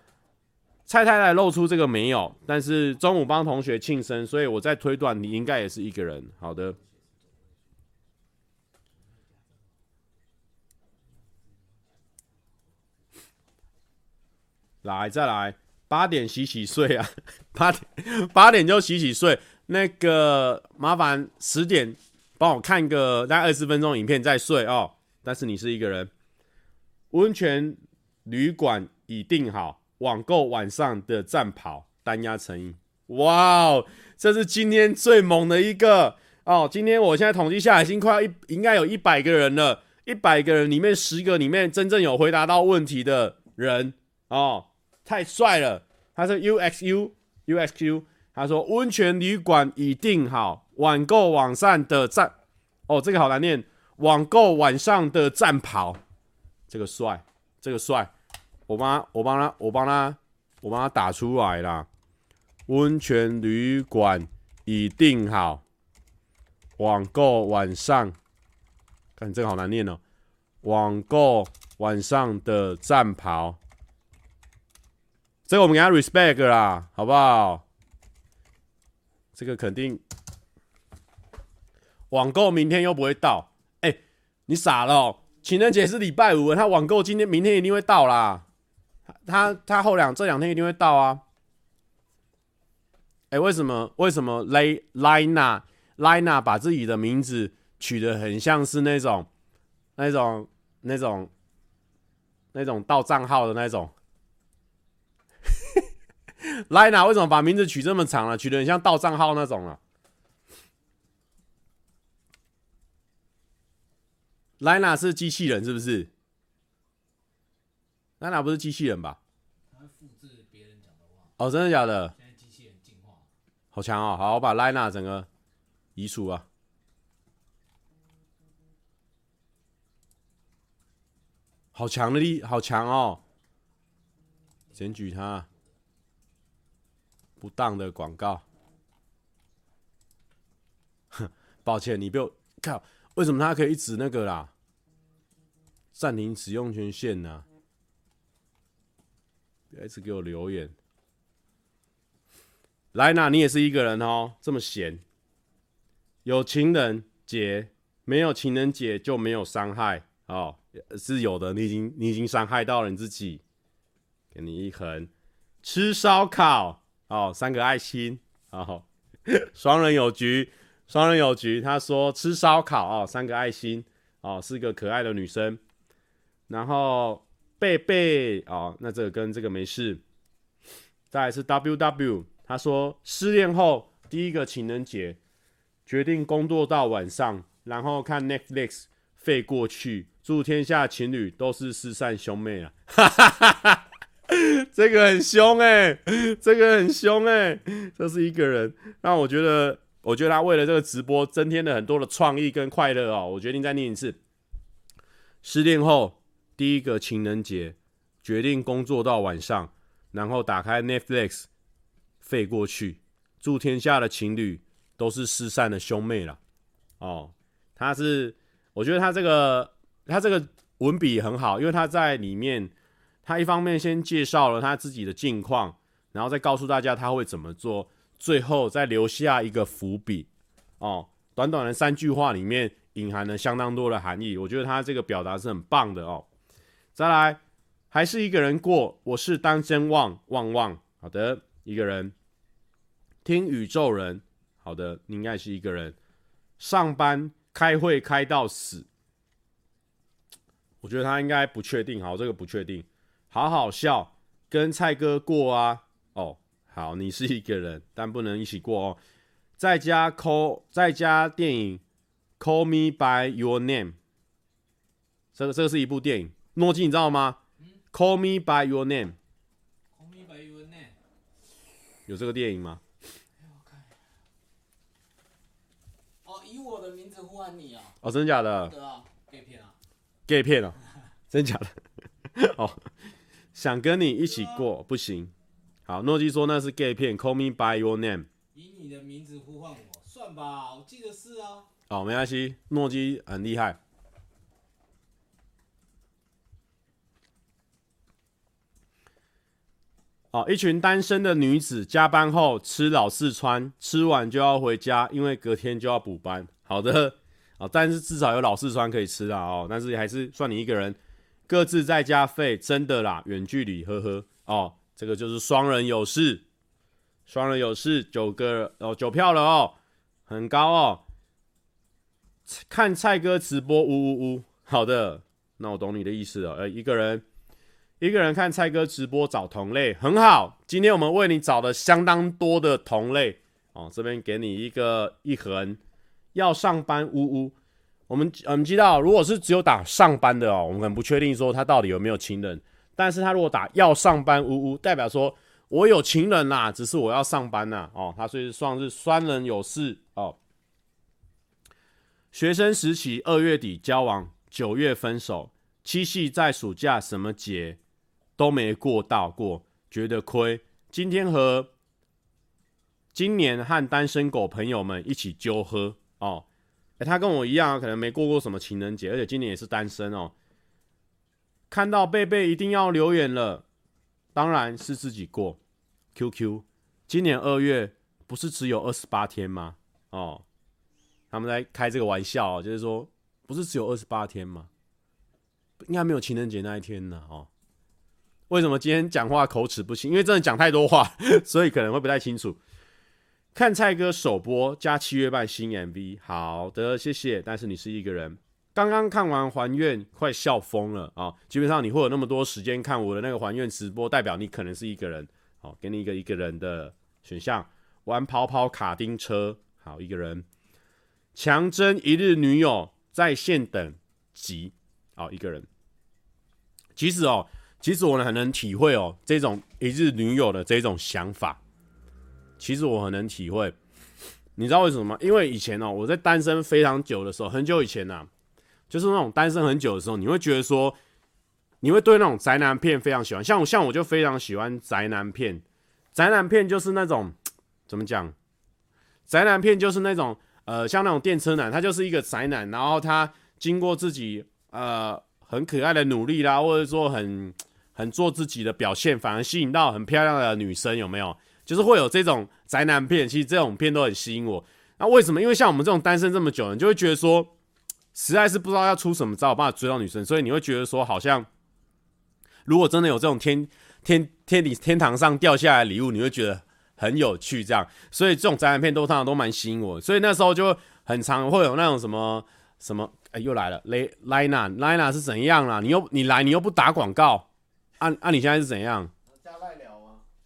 蔡太太露出这个没有，但是中午帮同学庆生，所以我在推断你应该也是一个人。好的。来，再来，八点洗洗睡啊，八点八点就洗洗睡。那个麻烦十点帮我看个大概二十分钟影片再睡哦。但是你是一个人，温泉旅馆已订好，网购晚上的战袍单压成衣。哇哦，这是今天最猛的一个哦。今天我现在统计下来，已经快要一应该有一百个人了，一百个人里面十个里面真正有回答到问题的人哦。太帅了！他是 UXU UXU，他说温泉旅馆已订好，网购网上的战哦，这个好难念，网购晚上的战袍，这个帅，这个帅，我帮我帮他，我帮他，我帮他打出来啦。温泉旅馆已订好，网购晚上，看这个好难念哦，网购晚上的战袍。这个我们给他 respect 啦，好不好？这个肯定网购明天又不会到，哎、你傻了、情人节是礼拜五，他网购今天、明天一定会到啦。他他后两这两天一定会到啊。哎、为什么？为什么 Lina Lina 把自己的名字取得很像是那种、那种、那种、那种盗账号的那种？莱娜为什么把名字取这么长了？取得很像盗账号那种了。莱娜是机器人是不是？莱娜不是机器人吧？会复制别人讲的话。哦，真的假的？现在机器人进化，好强哦！好，我把莱娜整个移除啊。好强的力，好强哦！检举他。不当的广告，哼，抱歉，你被我靠，为什么他可以一直那个啦？暂停使用权限呢、别一直给我留言。莱娜，你也是一个人哦，这么闲。有情人节，没有情人节就没有伤害哦，是有的。你已经你已经伤害到了你自己，给你一横，吃烧烤。哦，三个爱心，哦，双人有局，双人有局。他说吃烧烤哦，三个爱心，哦，是个可爱的女生。然后贝贝哦，那这个跟这个没事。再来是 WW，他说失恋后第一个情人节，决定工作到晚上，然后看 Netflix 废过去。祝天下情侣都是失散兄妹啊！哈哈哈哈。这个很凶哎，这个很凶哎，这是一个人。那我觉得，我觉得他为了这个直播增添了很多的创意跟快乐哦。我决定再念一次：失恋后第一个情人节，决定工作到晚上，然后打开 Netflix 飞过去。祝天下的情侣都是失散的兄妹了。哦，他是，我觉得他这个他这个文笔很好，因为他在里面。他一方面先介绍了他自己的近况，然后再告诉大家他会怎么做，最后再留下一个伏笔。哦，短短的三句话里面隐含了相当多的含义，我觉得他这个表达是很棒的哦。再来，还是一个人过，我是单身汪汪汪。好的，一个人听宇宙人。好的，你应该是一个人上班开会开到死。我觉得他应该不确定，好，这个不确定。好好笑，跟蔡哥过啊！哦，好，你是一个人，但不能一起过哦。在家 call，在家电影，Call Me by Your Name。这个这个是一部电影，诺基你知道吗？嗯，Call Me by Your Name。Call Me by Your Name。有这个电影吗？哦，以我的名字呼唤你啊！哦，真的假的？对啊，gay 片啊！gay 片啊！真的假的？哦。想跟你一起过，不行。好，诺基说那是 gay 片，Call me by your name。以你的名字呼唤我，算吧，我记得是啊。哦，没关系，诺基很厉害。哦，一群单身的女子加班后吃老四川，吃完就要回家，因为隔天就要补班。好的，哦，但是至少有老四川可以吃啦哦，但是还是算你一个人各自在家废，真的啦，远距离，呵呵。哦，这个就是双人有事，双人有事，九个哦，九票了哦，很高哦。看蔡哥直播，呜呜呜。好的，那我懂你的意思了。呃，一个人。一个人看蔡哥直播找同类很好，今天我们为你找了相当多的同类哦，这边给你一个一横，要上班呜呜。我们我们知道，如果是只有打上班的哦，我们很不确定说他到底有没有情人，但是他如果打要上班呜呜，代表说我有情人啦，只是我要上班呐哦，他所以算是双人有事哦。学生时期二月底交往，九月分手，七夕在暑假什么节？都没过到过，觉得亏。今天和今年和单身狗朋友们一起揪喝哦，欸，他跟我一样，可能没过过什么情人节，而且今年也是单身哦。看到贝贝一定要留言了，当然是自己过。QQ，今年二月不是只有二十八天吗？哦，他们在开这个玩笑，哦就是说不是只有二十八天吗？应该没有情人节那一天呢，哦。为什么今天讲话口齿不清？因为真的讲太多话，所以可能会不太清楚。看蔡哥首播加七月半新 MV，好的，谢谢。但是你是一个人，刚刚看完还愿，快笑疯了啊！基本上你会有那么多时间看我的那个还愿直播，代表你可能是一个人。好，给你一个一个人的选项，玩跑跑卡丁车，好，一个人。强征一日女友在线等级，好，一个人。其实哦。其实我很能体会哦，这种一日女友的这种想法，其实我很能体会。你知道为什么吗？因为以前哦，我在单身非常久的时候，很久以前呐、就是那种单身很久的时候，你会觉得说，你会对那种宅男片非常喜欢。像我，像我就非常喜欢宅男片。宅男片就是那种怎么讲？宅男片就是那种呃，像那种电车男，他就是一个宅男，然后他经过自己呃很可爱的努力啦，或者说很。很做自己的表现，反而吸引到很漂亮的女生，有没有？就是会有这种宅男片，其实这种片都很吸引我。那为什么？因为像我们这种单身这么久，你就会觉得说，实在是不知道要出什么招，有办法追到女生，所以你会觉得说，好像如果真的有这种天 天天底天堂上掉下来礼物，你会觉得很有趣，这样。所以这种宅男片都通常都蛮吸引我，所以那时候就很常会有那种什么什么，哎，又来了，雷莱娜，莱娜是怎样啦？你又你来，你又不打广告。按、啊、按、啊、你现在是怎样？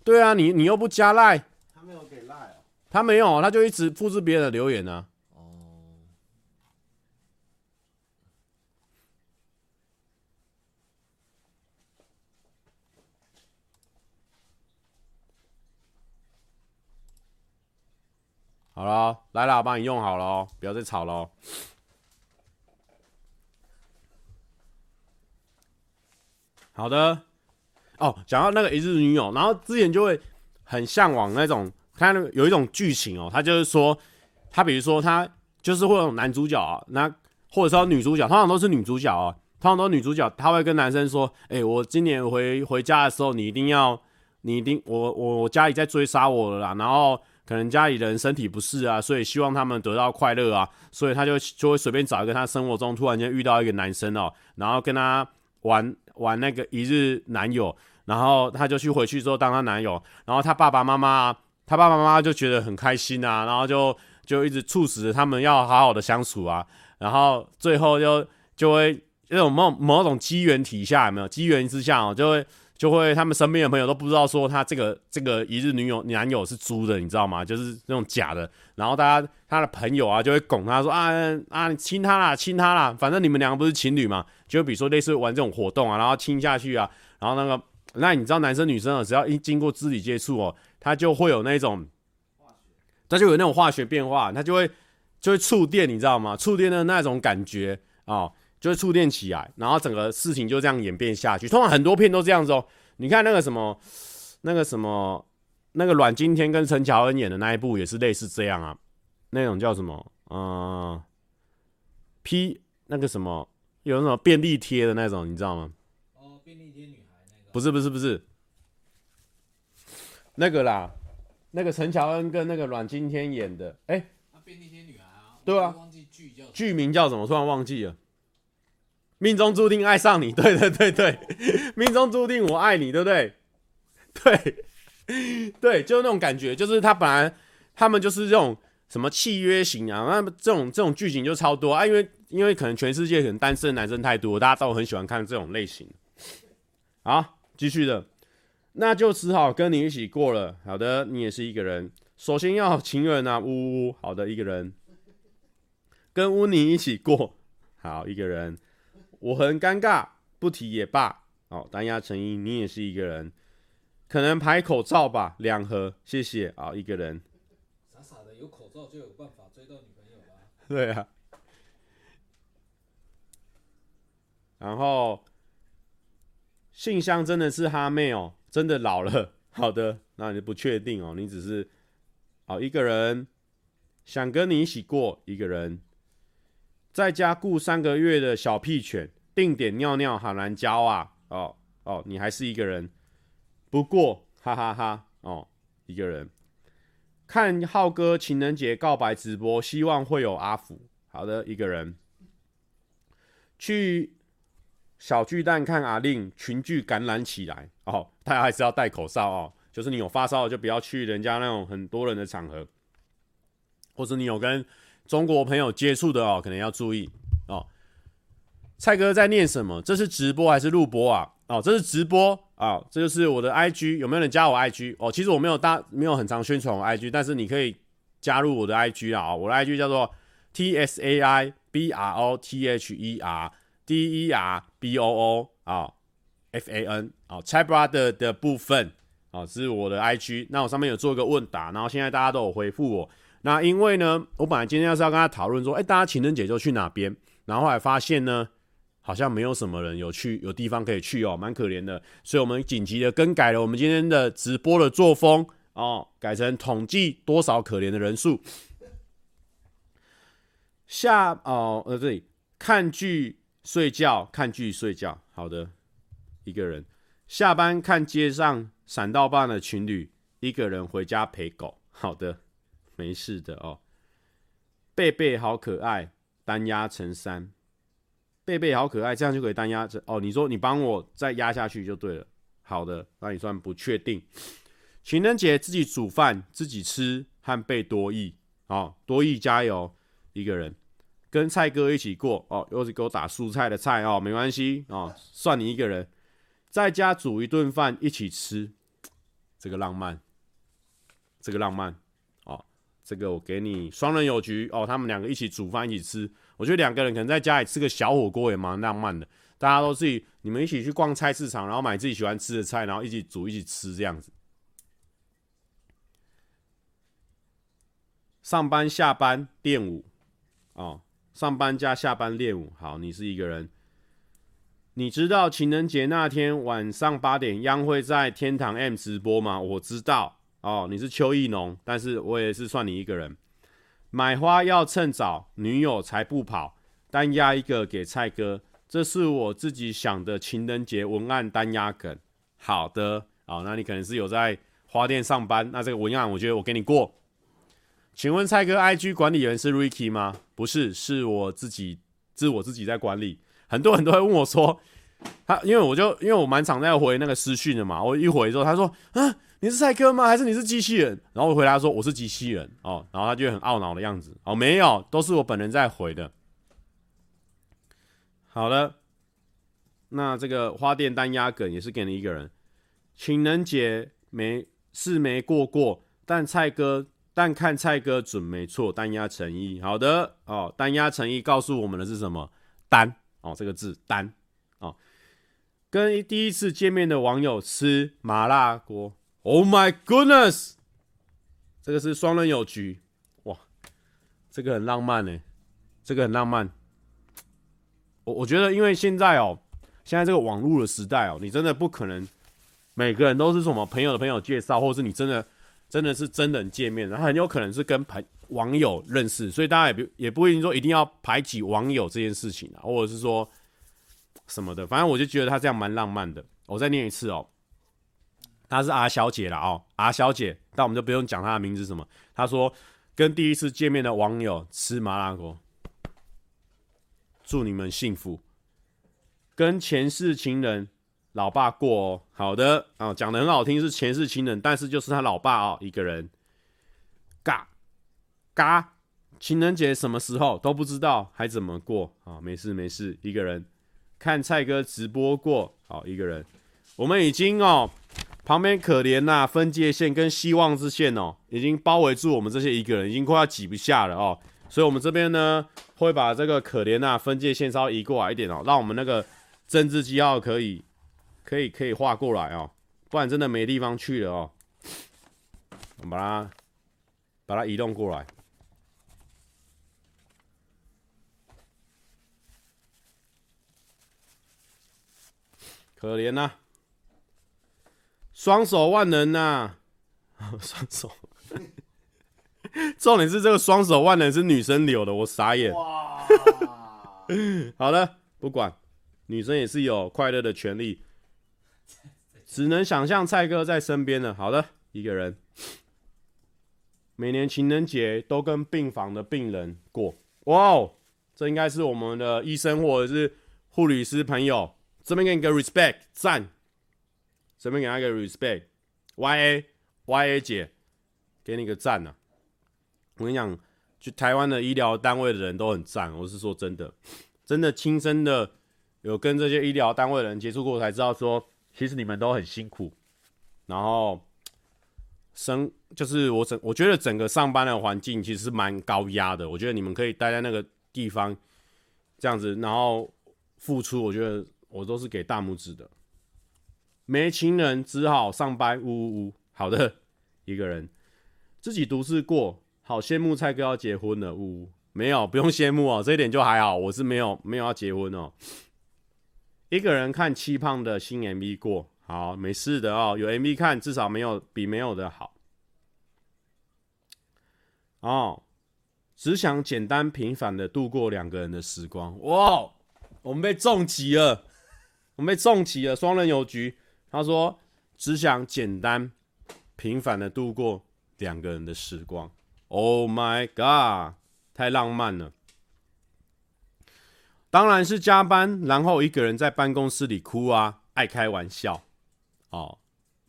对啊，你你又不加赖，他没有给赖哦。他没有，他就一直复制别人的留言呢、啊。哦。好了，来了，我帮你用好了，不要再吵了。好的。哦，讲到那个一日女友，然后之前就会很向往那种，他那个有一种剧情哦，他就是说，他比如说他就是会有男主角啊，那或者说女主角，通常都是女主角啊，通常都是女主角，他会跟男生说，哎，我今年回回家的时候，你一定要，你一定，我我我家里在追杀我了啦，然后可能家里人身体不适啊，所以希望他们得到快乐啊，所以他就就会随便找一个他生活中突然间遇到一个男生哦，然后跟他玩。玩那个一日男友，然后他就去回去之后当他男友，然后他爸爸妈妈，他爸爸妈妈就觉得很开心啊，然后就就一直促使他们要好好的相处啊，然后最后就就会那种某某种机缘体下有没有机缘之下哦，就会就会他们身边的朋友都不知道说他这个这个一日女友男友是租的，你知道吗？就是那种假的，然后大家他的朋友啊就会拱他说啊啊你亲他啦亲他啦，反正你们两个不是情侣嘛。就比如说类似玩这种活动啊，然后亲下去啊，然后那个，那你知道男生女生啊，只要一经过肢体接触哦，他就会有那种，他就有那种化学变化，他就会就会触电，你知道吗？触电的那种感觉啊、哦，就会触电起来，然后整个事情就这样演变下去。通常很多片都这样子哦，你看那个什么，那个什么，那个阮经天跟陈乔恩演的那一部也是类似这样啊，那种叫什么？嗯、，P 那个什么，有那种便利贴的那种，你知道吗？哦，便利贴女孩那个。不是不是不是，那个啦，那个陈乔恩跟那个阮经天演的，哎、欸，啊，便利贴女孩啊，对啊，忘记剧叫剧名叫什么？突然忘记了。命中注定爱上你，对对对对，命中注定我爱你，对不对？对对，就是那种感觉，就是他本来他们就是这种什么契约型啊，那么这种这种剧情就超多啊，因为因为可能全世界可能单身的男生太多，大家都很喜欢看这种类型。好，继续的，那就只好跟你一起过了。好的，你也是一个人，首先要情人啊，呜呜，好的，一个人，跟乌尼一起过，好，一个人。我很尴尬，不提也罢。哦，单压成因，你也是一个人，可能排口罩吧，两盒，谢谢啊、哦，一个人。傻傻的，有口罩就有办法追到女朋友啦。对啊。然后，信箱真的是哈妹哦，真的老了。好的，那你不确定哦，你只是哦一个人，想跟你一起过一个人。在家顾三个月的小屁犬，定点尿尿好难教啊！哦哦，你还是一个人。不过，哈哈，哈，哦，一个人。看浩哥情人节告白直播，希望会有阿福。好的，一个人。去小巨蛋看阿令群聚感染起来哦，大家还是要戴口罩哦。就是你有发烧就不要去人家那种很多人的场合，或者你有跟。中国朋友接触的哦，可能要注意哦。蔡哥在念什么？这是直播还是录播啊？哦，这是直播啊、这就是我的 IG，有没有人加我 IG？哦，其实我没有大，没有很常宣传我 IG，但是你可以加入我的 IG 啊。我的 IG 叫做 T S A I B R O T H E R D E R B O O 啊，F A N 啊，蔡 brother 的部分啊，是我的 IG。那我上面有做一个问答，然后现在大家都有回复我。那因为呢，我本来今天要是要跟他讨论说，哎，大家情人节就去哪边？然后后来发现呢，好像没有什么人有去，有地方可以去哦，蛮可怜的。所以我们紧急的更改了我们今天的直播的作风哦，改成统计多少可怜的人数。下哦，呃，这里看剧睡觉，看剧睡觉。好的，一个人下班看街上闪到半的情侣，一个人回家陪狗。好的。没事的哦，贝贝好可爱，单压成三，贝贝好可爱，这样就可以单压成哦。你说你帮我再压下去就对了。好的，那你算不确定。情人节自己煮饭自己吃和被多益哦，多益加油，一个人跟蔡哥一起过哦，又是给我打蔬菜的菜哦，没关系哦，算你一个人在家煮一顿饭一起吃，这个浪漫，这个浪漫哦。这个我给你双人有局哦，他们两个一起煮饭一起吃，我觉得两个人可能在家里吃个小火锅也蛮浪漫的。大家都自己，你们一起去逛菜市场，然后买自己喜欢吃的菜，然后一起煮一起吃这样子。上班下班练舞哦，上班加下班练舞。好，你是一个人。你知道情人节那天晚上八点央会在天堂 M 直播吗？我知道。哦，你是邱意农，但是我也是算你一个人。买花要趁早，女友才不跑。单押一个给蔡哥，这是我自己想的情人节文案单押梗。好的，好，那你可能是有在花店上班，那这个文案我觉得我给你过。请问蔡哥，IG 管理员是 Ricky 吗？不是，是我自己，是我自己在管理。很多人都会问我说，他因为我就因为我蛮常在回那个私讯的嘛，我一回之后他说，啊。你是蔡哥吗？还是你是机器人？然后我回答说我是机器人哦，然后他就很懊恼的样子哦，没有，都是我本人在回的。好的，那这个花店单压梗也是给你一个人。情人节没是没过过，但蔡哥但看蔡哥准没错，单押成一。好的哦，单押成一告诉我们的是什么？单哦，这个字单哦，跟第一次见面的网友吃麻辣锅。Oh my goodness，这个是双人有局，哇，这个很浪漫呢，这个很浪漫。我我觉得，因为现在哦，现在这个网络的时代哦，你真的不可能每个人都是什么朋友的朋友介绍，或是你真的真的是真人见面，然后很有可能是跟朋网友认识，所以大家也不也不一定说一定要排挤网友这件事情啊，或者是说什么的，反正我就觉得他这样蛮浪漫的。我再念一次哦，她是阿小姐啦哦阿小姐，但我们就不用讲她的名字什么。她说跟第一次见面的网友吃麻辣锅，祝你们幸福。跟前世情人老爸过哦，好的啊，讲的很好听是前世情人，但是就是他老爸哦，一个人。嘎嘎，情人节什么时候都不知道，还怎么过啊？没事没事，一个人看蔡哥直播过，好一个人。我们已经哦，旁边可怜呐、分界线跟希望之线哦，已经包围住我们这些一个人，已经快要挤不下了哦。所以我们这边呢，会把这个可怜呐、分界线稍微移过来一点哦，让我们那个。政治记号可以，可以，可以画过来哦，不然真的没地方去了哦。我们把它，把它移动过来。可怜呐、啊，双手万能呐、啊，双手。重点是这个双手万能是女生留的，我傻眼。哇 好了，不管。女生也是有快乐的权利，只能想象蔡哥在身边了。好的，一个人，每年情人节都跟病房的病人过。哇哦，这应该是我们的医生或者是护理师朋友，这边给你个 respect 赞，这边给他一个 respect，Y A Y A 姐，给你个赞呐、啊。我跟你讲，去台湾的医疗单位的人都很赞，我是说真的，真的亲身的。有跟这些医疗单位的人接触过，才知道说，其实你们都很辛苦。然后生就是我整，我觉得整个上班的环境其实蛮高压的。我觉得你们可以待在那个地方这样子，然后付出，我觉得我都是给大拇指的。没情人只好上班，呜呜呜。好的，一个人自己独自过，好羡慕蔡哥要结婚了，呜呜。没有，不用羡慕哦，这一点就还好。我是没有没有要结婚哦。一个人看七胖的新 MV 过，好，没事的哦。有 MV 看，至少没有比没有的好。哦，只想简单平凡的度过两个人的时光。哇，我们被重击了，我们被重击了。双人有局，他说只想简单平凡的度过两个人的时光。Oh my god，太浪漫了。当然是加班，然后一个人在办公室里哭啊，爱开玩笑，哦，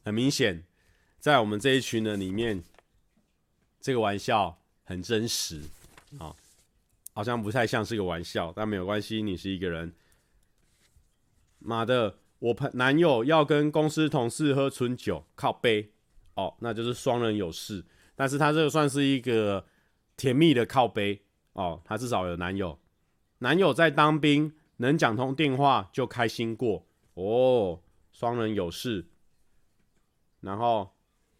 很明显，在我们这一群人里面，这个玩笑很真实，哦，好像不太像是个玩笑，但没有关系，你是一个人。妈的，我朋男友要跟公司同事喝春酒，靠杯，哦，那就是双人有事，但是他这个算是一个甜蜜的靠杯，哦，他至少有男友。男友在当兵，能讲通电话就开心过哦。双人有事，然后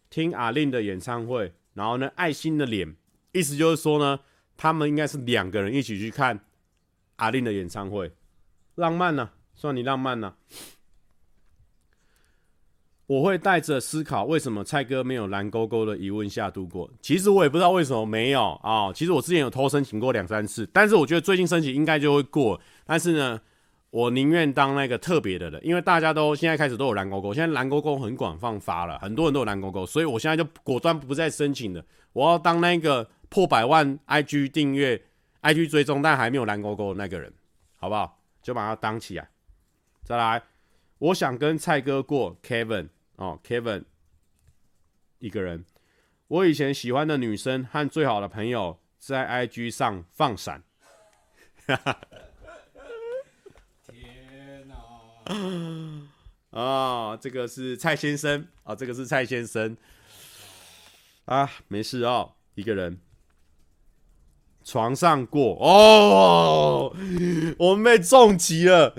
听阿令的演唱会，然后呢，爱心的脸，意思就是说呢，他们应该是两个人一起去看阿令的演唱会，浪漫呢、啊，算你浪漫呢、啊。我会带着思考为什么蔡哥没有蓝勾勾的疑问下度过。其实我也不知道为什么没有啊、其实我之前有偷申请过两三次，但是我觉得最近申请应该就会过。但是呢，我宁愿当那个特别的人，因为大家都现在开始都有蓝勾勾，现在蓝勾勾很广泛发了，很多人都有蓝勾勾，所以我现在就果断不再申请了。我要当那个破百万 IG 订阅、IG 追踪但还没有蓝勾勾的那个人，好不好？就把它当起来。再来，我想跟蔡哥过 Kevin。哦，Kevin，一个人。我以前喜欢的女生和最好的朋友在 IG 上放闪。天哪！啊、哦，这个是蔡先生啊、哦，这个是蔡先生。啊，没事哦，一个人。床上过哦，我们被重击了。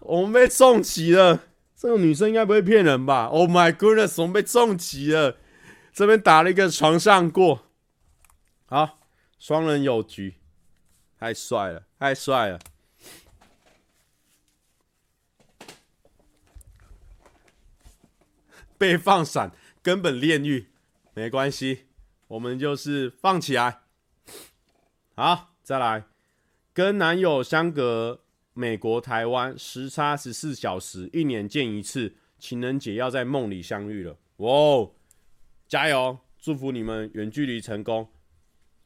我们被重击了。这个女生应该不会骗人吧？Oh my goodness，我们被重击了。这边打了一个床上过，好，双人有局，太帅了，太帅了。被放闪，根本炼狱，没关系，我们就是放起来。好，再来，跟男友相隔美国、台湾时差十四小时，一年见一次，情人节要在梦里相遇了。哇哦，加油，祝福你们远距离成功。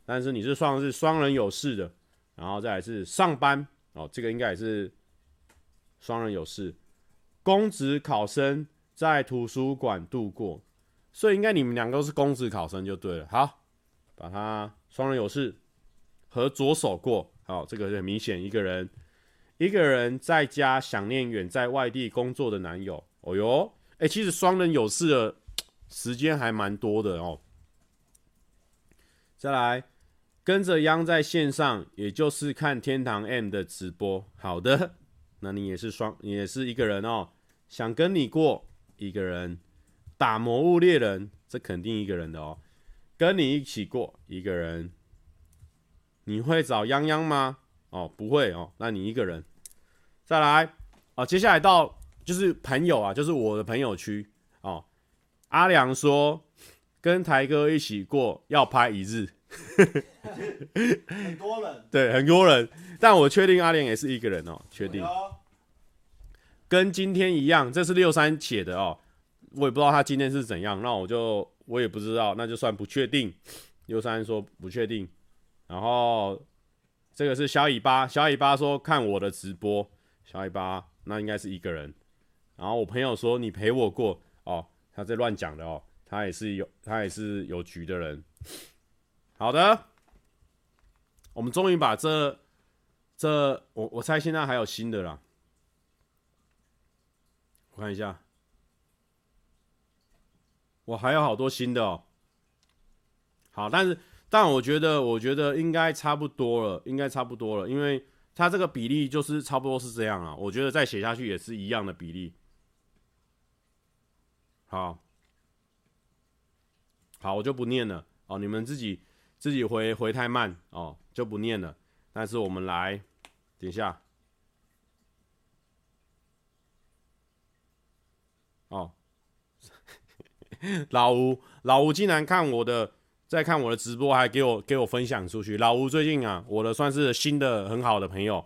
但是你是算是双人有事的，然后再来是上班哦，这个应该也是双人有事。公职考生在图书馆度过，所以应该你们两个都是公职考生就对了。好，把它双人有事和左手过，好，这个很明显一个人，一个人在家想念远在外地工作的男友。哦哟，哎，其实双人有事的时间还蛮多的哦。再来，跟着央在线上，也就是看天堂 M 的直播。好的，那你也是双，也是一个人哦。想跟你过一个人打魔物猎人，这肯定一个人的哦。跟你一起过一个人，你会找泱泱吗？哦，不会哦。那你一个人。再来哦，接下来到就是朋友啊，就是我的朋友区哦。阿良说跟台哥一起过要拍一日，很多人，对，很多人。但我确定阿良也是一个人哦，确定。跟今天一样，这是六三写的哦，我也不知道他今天是怎样，那我就我也不知道，那就算不确定。六三说不确定，然后这个是小尾巴，小尾巴说看我的直播，小尾巴那应该是一个人。然后我朋友说你陪我过哦，他在乱讲的哦，他也是有他也是有局的人。好的，我们终于把这这我我猜现在还有新的啦。我看一下，我还有好多新的哦。好，但是但我觉得，我觉得应该差不多了，应该差不多了，因为它这个比例就是差不多是这样啊。我觉得再写下去也是一样的比例。好，好，我就不念了哦，你们自己自己回回太慢哦，就不念了。但是我们来，等一下。哦，老吴，老吴竟然看我的，在看我的直播，还给我给我分享出去。老吴最近啊，我的算是新的很好的朋友。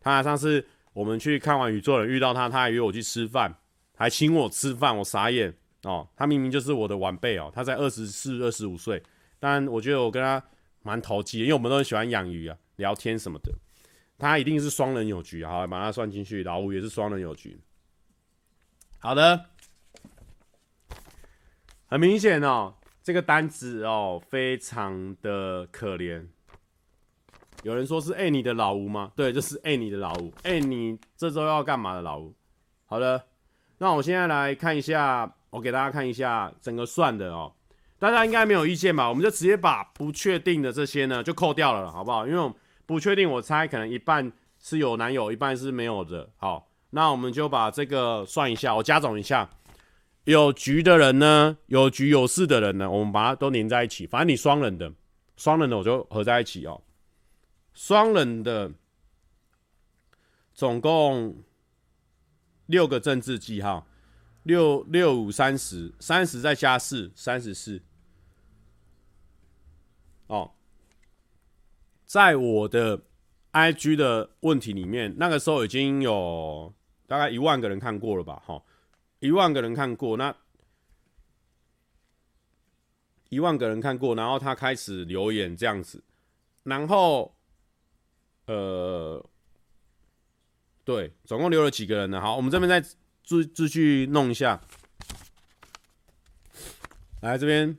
他上次我们去看完宇宙人，遇到他，他还约我去吃饭，还请我吃饭，我傻眼哦。他明明就是我的晚辈哦，他才二十四、二十五岁，但我觉得我跟他蛮投机，因为我们都很喜欢养鱼啊，聊天什么的。他一定是双人有局，好，把他算进去。老吴也是双人有局。好的。很明显哦，这个单子哦，非常的可怜。有人说是爱你的老吴吗？对，就是爱你的老吴。哎，你这周要干嘛的老吴？好的，那我现在来看一下，我给大家看一下整个算的哦。大家应该没有意见吧？我们就直接把不确定的这些呢就扣掉了，好不好？因为不确定，我猜可能一半是有男友，一半是没有的。好，那我们就把这个算一下，我加总一下。有局的人呢，有局有事的人呢，我们把它都连在一起。反正你双人的，双人的我就合在一起哦。双人的总共六个政治记号，六六五三十，三十再加四，三十四。哦，在我的 IG 的问题里面，那个时候已经有大概一万个人看过了吧？哈。一万个人看过，那一万个人看过，然后他开始留言这样子，然后，呃，对，总共留了几个人呢？好，我们这边再继继续弄一下，来这边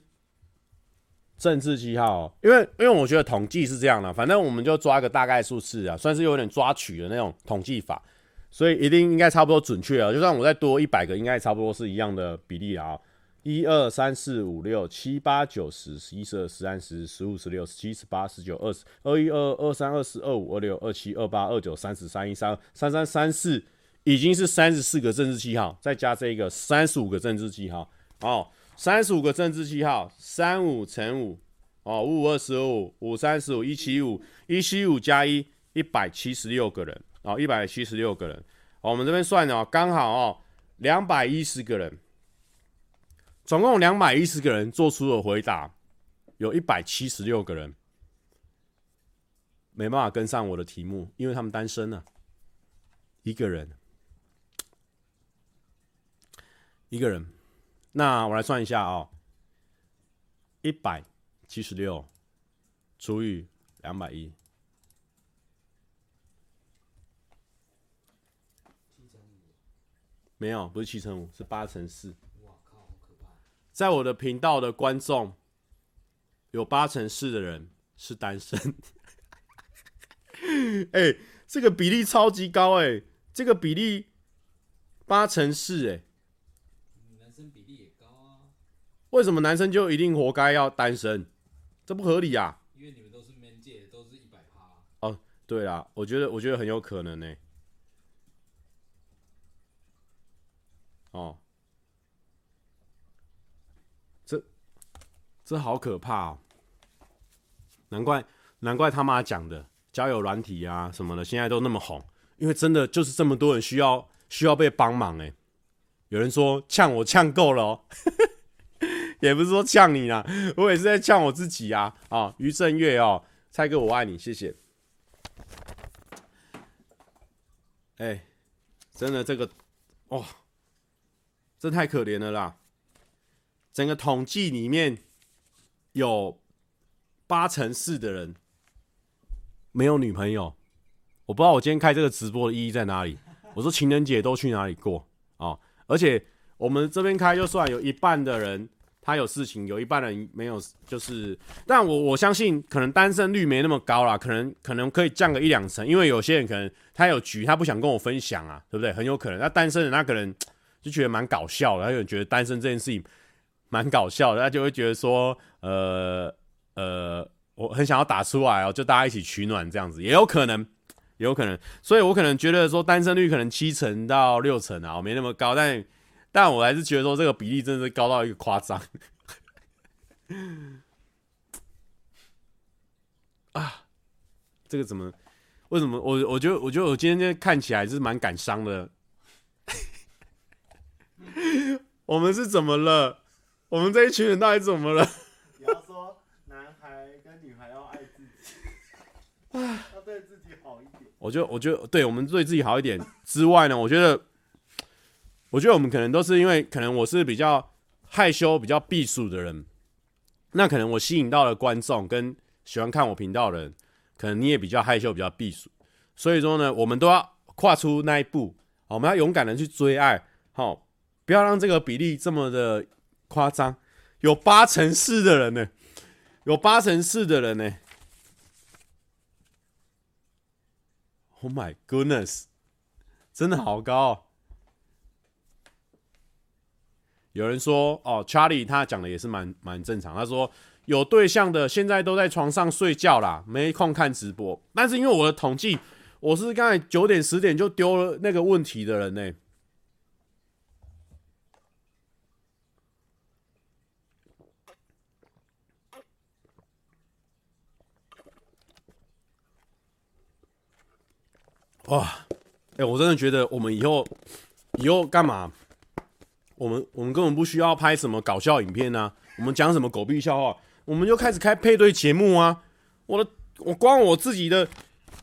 政治记号，因为因为我觉得统计是这样的，反正我们就抓个大概数字啊，算是有点抓取的那种统计法。所以一定应该差不多准确啊，就算我再多一百个，应该差不多是一样的比例啊。一二三四五六七八九十十一十二十三十十五十六十七十八十九二十二一二二三二四二五二六二七二八二九三十三一三二三三三四，已经是三十四个政治记号，再加这一个三十五个政治记号哦，三十五个政治记号，三五乘五哦，五五二十五，五三十五，一七五，一七五加一，一百七十六个人。哦，一百七十六个人，哦，我们这边算哦，刚好哦，两百一十个人，总共两百一十个人做出了回答，有一百七十六个人没办法跟上我的题目，因为他们单身呢、啊。一个人，一个人。那我来算一下、哦，一百七十六除以两百一。没有，不是七乘五，是八乘四。在我的频道的观众，有八成四的人是单身。哎、欸，这个比例超级高哎、欸，这个比例八成四哎。男生比例也高啊。为什么男生就一定活该要单身？这不合理啊。因为你们都是 man 界，都是一百趴。哦，对啦，我觉得我觉得很有可能呢、哦。这这好可怕哦！难怪难怪他妈讲的交友软体啊什么的，现在都那么红，因为真的就是这么多人需要需要被帮忙哎。有人说呛我呛够了哦，也不是说呛你啦，我也是在呛我自己啊啊！于正月哦，蔡哥我爱你，谢谢。哎，真的这个哇，这太可怜了啦！整个统计里面。有八成四的人没有女朋友，我不知道我今天开这个直播的意义在哪里。我说情人节都去哪里过啊、哦？而且我们这边开就算有一半的人他有事情，有一半人没有，就是，但我我相信可能单身率没那么高啦，可能可能可以降个一两成，因为有些人可能他有局，他不想跟我分享啊，对不对？很有可能，那单身的那个人就觉得蛮搞笑的，他有觉得单身这件事情。蛮搞笑的，他就会觉得说，呃呃，我很想要打出来哦，就大家一起取暖这样子，也有可能，有可能，所以我可能觉得说单身率可能七成到六成啊，没那么高，但但我还是觉得说这个比例真的是高到一个夸张。啊，这个怎么？为什么？我我觉得我觉得我今天看起来是蛮感伤的。我们是怎么了？我们这一群人到底怎么了？你要说男孩跟女孩要爱自己，要对自己好一点。我觉得，我觉得，对我们对自己好一点之外呢，我觉得，我觉得我们可能都是因为，可能我是比较害羞、比较避暑的人，那可能我吸引到了观众跟喜欢看我频道的人，可能你也比较害羞、比较避暑，所以说呢，我们都要跨出那一步，我们要勇敢的去追爱，好，不要让这个比例这么的。夸张，有八成四的人呢，有八成四的人呢。Oh my goodness，真的好高哦。有人说哦，Charlie 他讲的也是蛮蛮正常。他说有对象的现在都在床上睡觉啦，没空看直播。但是因为我的统计，我是刚才九点十点就丢了那个问题的人呢。哇，哎、我真的觉得我们以后以后干嘛？我们我们根本不需要拍什么搞笑影片啊，我们讲什么狗屁笑话，我们就开始开配对节目啊！我的，我光我自己的。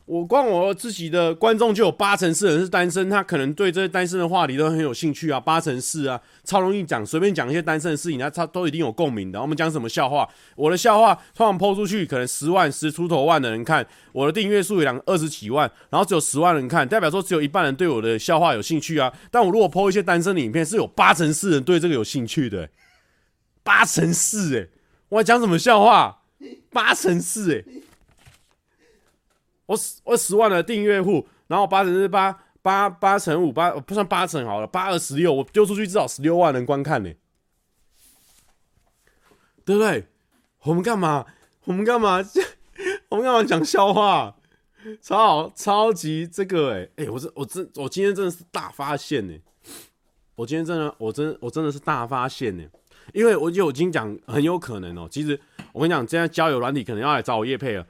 我光我自己的观众就有八成四人是单身，他可能对这些单身的话题都很有兴趣啊，八成四啊，超容易讲，随便讲一些单身的事情，他他都一定有共鸣的。我们讲什么笑话？我的笑话通常抛出去，可能十万十出头万的人看，我的订阅数有两二十几万，然后只有十万人看，代表说只有一半人对我的笑话有兴趣啊。但我如果抛一些单身的影片，是有八成四人对这个有兴趣的，八成四哎，我讲什么笑话？八成四哎。我十我十万的订阅户，然后八成是八八八乘五八，不算八成好了，八二十六，我丢出去至少十六万人观看呢，对不对？我们干嘛？我们干嘛？我们干嘛讲笑话？超，超级这个哎哎，我这我这我今天真的是大发现呢！我今天真的我真我真的是大发现呢，因为我就已经讲很有可能哦。其实我跟你讲，现在交友软体可能要来找我业配了，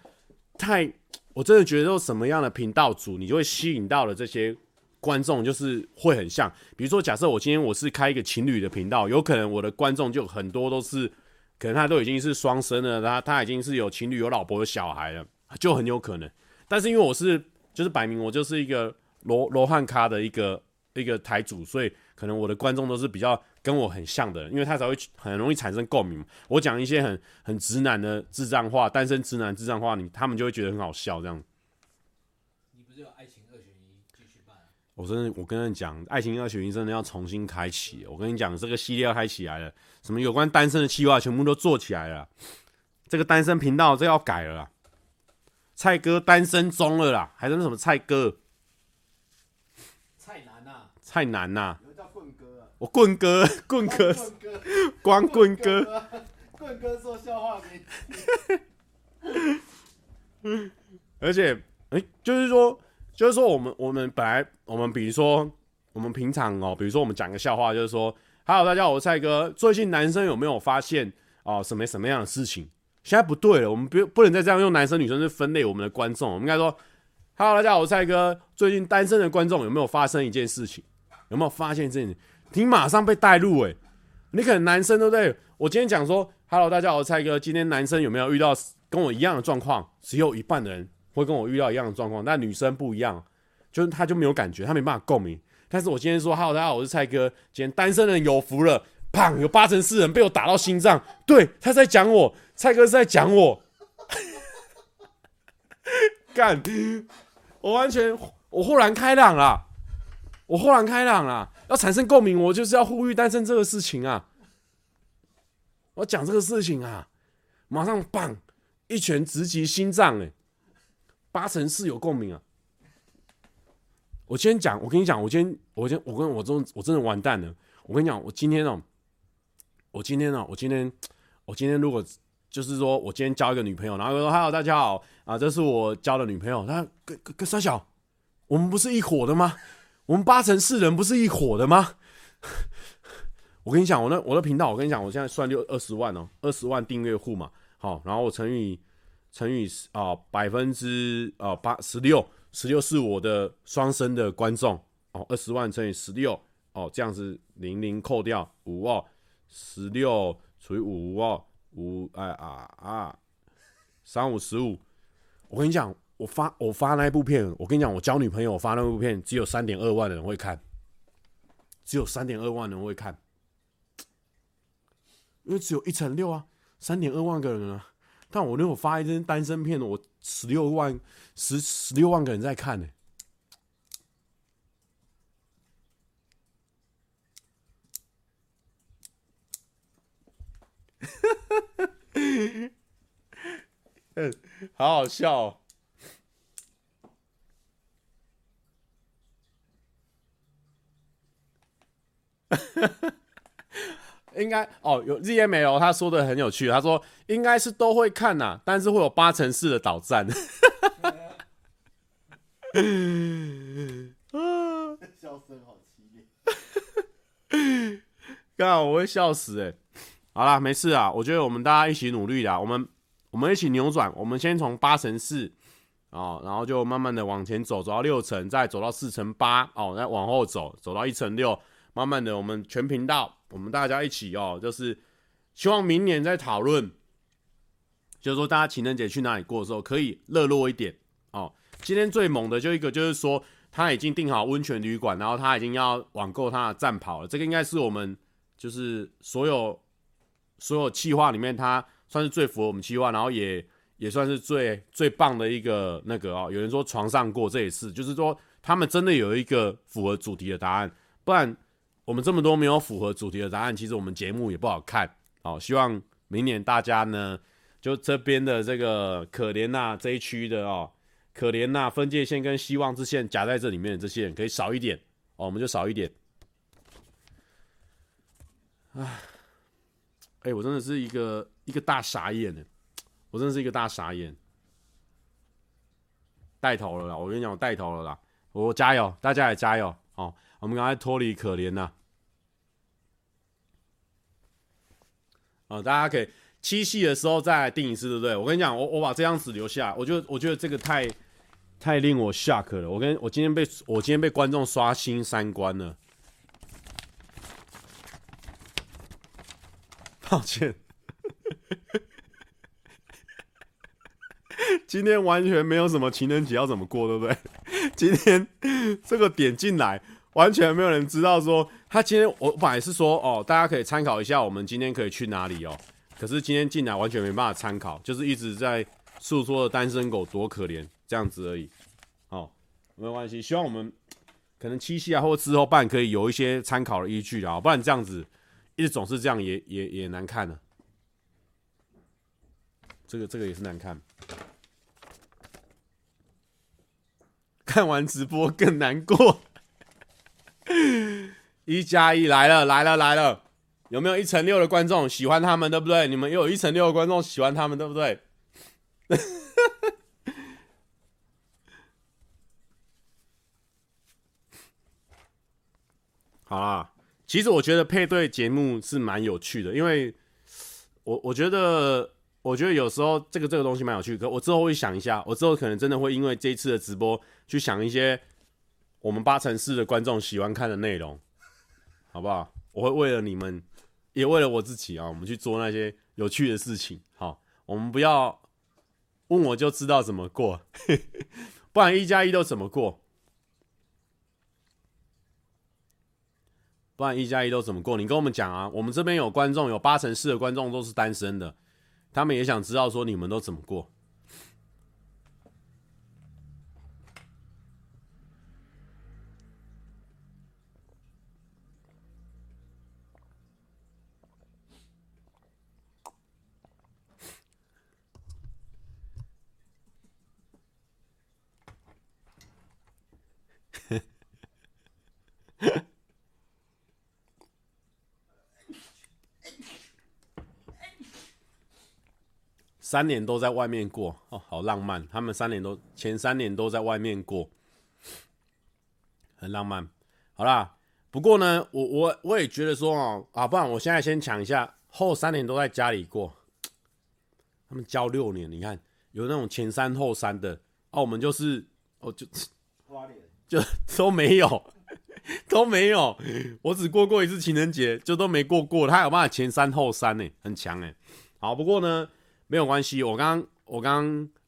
太。我真的觉得，什么样的频道主，你就会吸引到了这些观众就是会很像。比如说，假设我今天我是开一个情侣的频道，有可能我的观众就很多都是，可能他都已经是双生了，他他已经是有情侣、有老婆、有小孩了，就很有可能。但是因为我是就是摆明我就是一个罗罗汉咖的一个一个台主，所以可能我的观众都是比较跟我很像的人，因为他才会很容易产生共鸣。我讲一些很很直男的智障话，单身直男智障话，你他们就会觉得很好笑这样。你不是有爱情二选一继续办？我真的，我跟你讲，爱情二选一真的要重新开启。我跟你讲，这个系列要开起来了，什么有关单身的计划全部都做起来了。这个单身频道这要改了啦。蔡哥单身中了啦，还是那什么蔡哥？蔡男呐？蔡男呐？棍哥 棍哥，棍哥，光棍哥。棍哥说笑话嗯，而且，哎、欸，就是说，就是说，我们我们本来我们比如说，我们平常哦，比如说我们讲个笑话，就是说，Hello，大家好，我是蔡哥。最近男生有没有发现哦什么什么样的事情？现在不对了，我们不不能再这样用男生女生去分类我们的观众。我们应该说，Hello，大家好，我是蔡哥。最近单身的观众有没有发生一件事情？有没有发现这件事情？你马上被带入诶，你可能男生对不对？我今天讲说，Hello，大家好，我是蔡哥。今天男生有没有遇到跟我一样的状况？只有一半的人会跟我遇到一样的状况，但女生不一样，就是他就没有感觉，他没办法共鸣。但是我今天说，Hello，大家好，我是蔡哥。今天单身的人有福了。砰！有八成四人被我打到心脏。对，他在讲我，蔡哥是在讲我。干！我完全，我豁然开朗了。我豁然开朗了。要产生共鸣，我就是要呼吁单身这个事情啊。我讲这个事情啊，马上棒，一拳直击心脏哎！八成是有共鸣啊。我今天讲，我跟你讲，我今天，我今天，我跟我真，我真的完蛋了。我跟你讲，我今天哦。我今天哦、我今天，我今天如果就是说我今天交一个女朋友，然后说 “Hello，大家好啊，这是我交的女朋友，他跟跟跟三小，我们不是一伙的吗？我们八成四人不是一伙的吗？我跟你讲，我那我的频道，我跟你讲，我现在算六二十万哦、二十万订阅户嘛，好，然后我乘以乘以啊百分之啊八十六，十六是我的双生的观众哦，二十万乘以十六哦，这样子零零扣掉五哦。十六除以五哦，五哎啊啊，三五十五。我跟你讲，我发我发那一部片，我跟你讲，我交女朋友我发那部片，只有三点二万人会看，只有三点二万人会看，因为只有一成六啊，三点二万个人啊。但我如果发一张单身片，我十六万十十六万个人在看呢、欸。嗯，好好笑哦。应该哦，有 ZML 他说的很有趣，他说应该是都会看呐、啊，但是会有八成四的倒赞。笑声好凄厉，刚好我会笑死哎、欸。好啦，没事啊，我觉得我们大家一起努力啦，我们我们一起扭转，我们先从八成四哦，然后就慢慢的往前走，走到六层，再走到四乘八哦，再往后走，走到一层六，慢慢的我们全频道，我们大家一起哦，就是希望明年再讨论，就是说大家情人节去哪里过的时候可以热络一点哦。今天最猛的就一个就是说他已经订好温泉旅馆，然后他已经要网购他的战袍了，这个应该是我们就是所有。所有企划里面，他算是最符合我们计划，然后也也算是最最棒的一个那个哦。有人说床上过，这一次，就是说他们真的有一个符合主题的答案，不然我们这么多没有符合主题的答案，其实我们节目也不好看。好，希望明年大家呢，就这边的这个可怜呐这一区的哦，可怜呐分界线跟希望之线夹在这里面的这些人可以少一点哦，我们就少一点。唉。哎、我真的是一个一个大傻眼呢！我真的是一个大傻眼，带头了啦！我跟你讲，我带头了啦！我加油，大家也加油！哦，我们赶快脱离可怜呐！啊、哦，大家可以七夕的时候再来订一次，对不对？我跟你讲，我我把这张纸留下，我觉得我觉得这个太太令我 shock 了！我跟我今天被我今天被观众刷新三观了，抱歉，今天完全没有什么情人节要怎么过，对不对？今天这个点进来，完全没有人知道说他今天我本来是说哦，大家可以参考一下我们今天可以去哪里哦，可是今天进来完全没办法参考，就是一直在诉说的单身狗多可怜这样子而已。哦没有关系，希望我们可能七夕啊，或之后办可以有一些参考的依据啊，不然这样子一直总是这样也也也难看呢。这个这个也是难看，看完直播更难过。一加一来了来了来了，有没有一乘六的观众喜欢他们，对不对？你们又有一乘六的观众喜欢他们，对不对？好啦，其实我觉得配对节目是蛮有趣的，因为我我觉得我觉得有时候这个这个东西蛮有趣的。可我之后会想一下，我之后可能真的会因为这一次的直播去想一些我们八成四的观众喜欢看的内容，好不好？我会为了你们，也为了我自己啊，我们去做那些有趣的事情。好，我们不要问我就知道怎么过，不然一加一都怎么过？不然一加一都怎么过？你跟我们讲啊！我们这边有观众，有八成四的观众都是单身的，他们也想知道说你们都怎么过。三年都在外面过哦，好浪漫。他们三年都前三年都在外面过，很浪漫。好啦，不过呢，我我我也觉得说哦，啊，不然我现在先抢一下，后三年都在家里过。他们交六年，你看有那种前三后三的，啊，我们就是哦就 就都没有 都没有，我只过过一次情人节，就都没过过。他有办法前三后三呢，很强哎。好，不过呢。没有关系，我刚我刚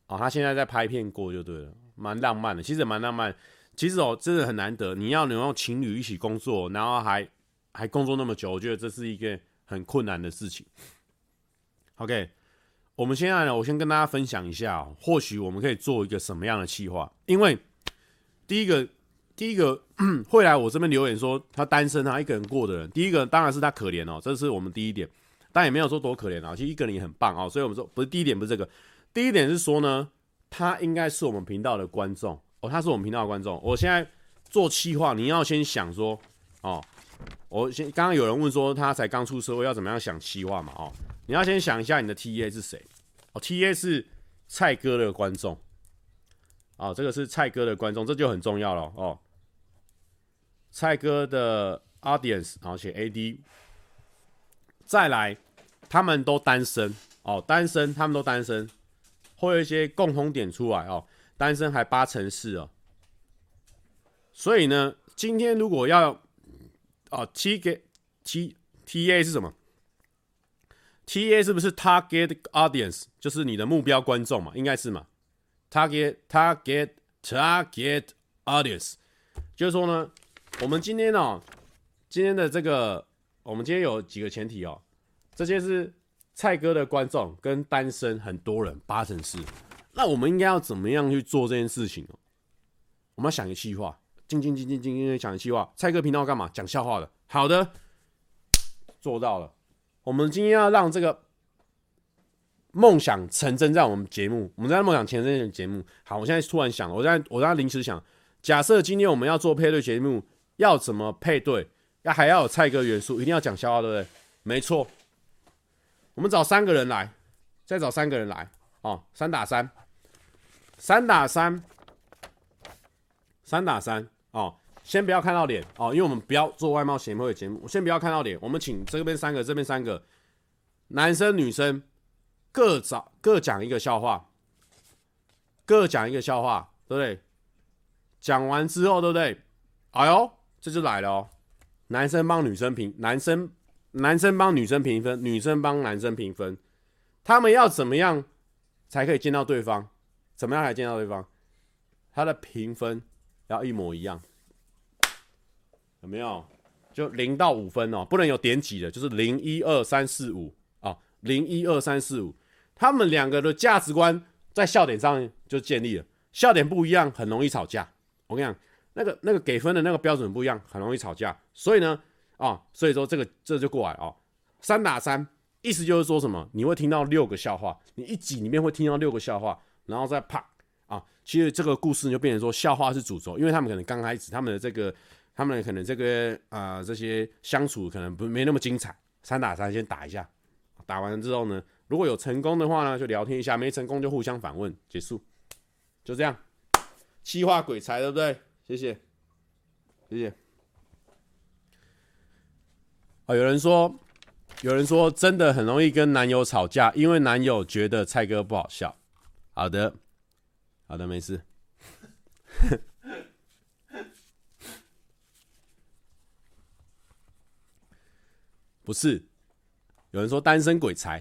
哦，他现在在拍片过就对了，蛮浪漫的，其实蛮浪漫。其实哦，真的很难得，你要能让情侣一起工作，然后还还工作那么久，我觉得这是一个很困难的事情。OK，我们现在呢，我先跟大家分享一下哦，或许我们可以做一个什么样的计划？因为第一个第一个 会来我这边留言说他单身啊，一个人过的人，第一个当然是他可怜哦，这是我们第一点。但也没有说多可怜啊，其实一个人也很棒啊，所以我们说不是第一点，不是这个，第一点是说呢，他应该是我们频道的观众。哦，他是我们频道的观众。我现在做企划，你要先想说哦，我先刚刚有人问说他才刚出社会要怎么样想企划嘛哦，你要先想一下你的 TA 是谁。哦，TA 是蔡哥的观众。哦，这个是蔡哥的观众，这就很重要了哦，蔡哥的 audience 然后写 AD，再来。他们都单身哦，单身，他们都单身，会有一些共同点出来哦。单身还八成四哦，所以呢，今天如果要哦，T 给 T T A 是什么？T A 是不是 Target Audience？就是你的目标观众嘛，应该是嘛？Target Target Target Audience，就是说呢，我们今天哦，今天的这个，我们今天有几个前提哦。这些是蔡哥的观众跟单身很多人八成是，那我们应该要怎么样去做这件事情哦？我们要想一个计划，静静静静静静想一个计划。蔡哥频道干嘛？讲笑话的。好的，做到了。我们今天要让这个梦想成真，在我们节目，我们在梦想成真的节目。好，我现在突然想了，我在我在临时想，假设今天我们要做配对节目，要怎么配对？要还要有蔡哥元素，一定要讲笑话，对不对？没错。我们找三个人来，再找三个人来，哦，三打三，三打三，三打三，哦，先不要看到脸，哦，因为我们不要做外貌协会的节目，我先不要看到脸，我们请这边三个，这边三个，男生女生各找各讲一个笑话，各讲一个笑话，对不对？讲完之后，对不对？哎呦，这就来了哦。男生帮女生评，男生男生帮女生评分，女生帮男生评分。他们要怎么样才可以见到对方？怎么样才见到对方？他的评分要一模一样，有没有？就零到五分哦，不能有点几的，就是零一二三四五啊，零一二三四五。他们两个的价值观在笑点上就建立了，笑点不一样，很容易吵架。我跟你讲，那个那个给分的那个标准不一样，很容易吵架。所以呢，啊，所以说这个这就过来哦，三打三，意思就是说什么？你会听到六个笑话，你一集里面会听到六个笑话，然后再啪啊，其实这个故事就变成说笑话是主轴，因为他们可能刚开始他们的这个。他们可能这个啊、呃，这些相处可能不没那么精彩。三打三先打一下，打完之后呢，如果有成功的话呢，就聊天一下；没成功就互相反问，结束，就这样。气话鬼才，对不对？谢谢，谢谢。啊，有人说，有人说真的很容易跟男友吵架，因为男友觉得蔡哥不好笑。好的，好的，没事。不是，有人说单身鬼才，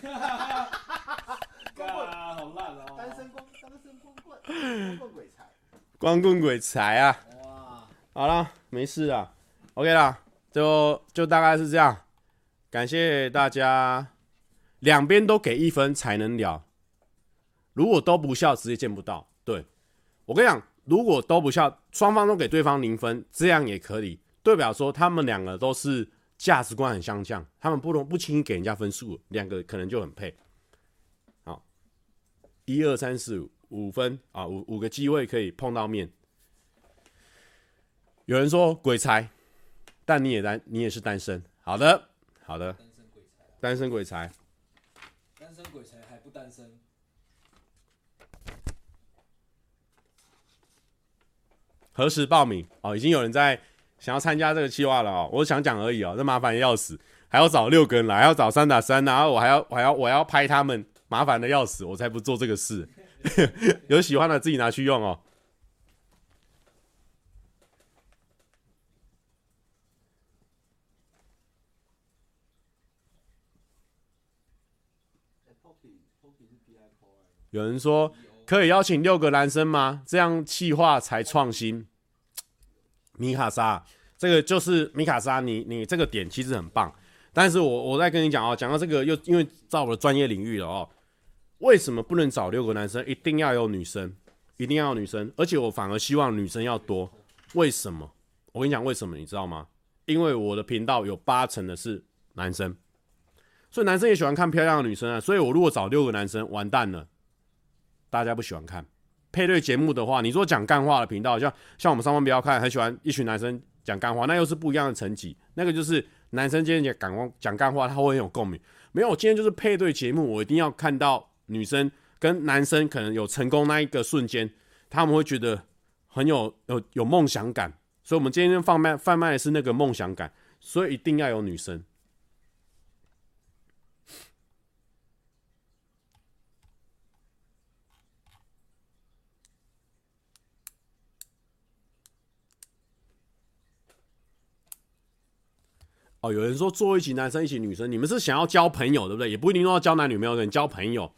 哈哈哈光棍好烂哦！单身光单身光棍，光棍鬼才，光棍鬼才啊！哇，好了，没事啊，OK 啦，就就大概是这样，感谢大家，两边都给一分才能聊，如果都不笑，直接见不到。对，我跟你讲，如果都不笑，双方都给对方零分，这样也可以，代表说他们两个都是。价值观很相像，他们不容不轻易给人家分数，两个可能就很配。好，一二三四五五分啊，五五个机会可以碰到面。有人说鬼才，但你也单，你也是单身。好的，好的。单身鬼才，单身鬼才，单身鬼才还不单身。何时报名？哦，已经有人在。想要参加这个计划了哦，我想讲而已哦，这麻烦的要死，还要找六个人来，还要找三打三，然后我还要，我还要，我要拍他们，麻烦的要死，我才不做这个事。有喜欢的自己拿去用哦。有人说可以邀请六个男生吗？这样计划才创新。米卡莎，这个就是米卡莎，你你这个点其实很棒，但是我我再跟你讲哦，讲到这个又因为到我的专业领域了哦，为什么不能找六个男生？一定要有女生，一定要有女生，而且我反而希望女生要多，为什么？我跟你讲为什么，你知道吗？因为我的频道有八成的是男生，所以男生也喜欢看漂亮的女生啊，所以我如果找六个男生，完蛋了，大家不喜欢看。配对节目的话，你说讲干话的频道，像像我们上班不要看，很喜欢一群男生讲干话，那又是不一样的层级。那个就是男生今天讲干讲干话，他会很有共鸣。没有，今天就是配对节目，我一定要看到女生跟男生可能有成功那一个瞬间，他们会觉得很有有有梦想感。所以，我们今天放卖贩卖的是那个梦想感，所以一定要有女生。有人说做一起男生一起女生，你们是想要交朋友对不对？也不一定说要交男女朋友，跟交朋友。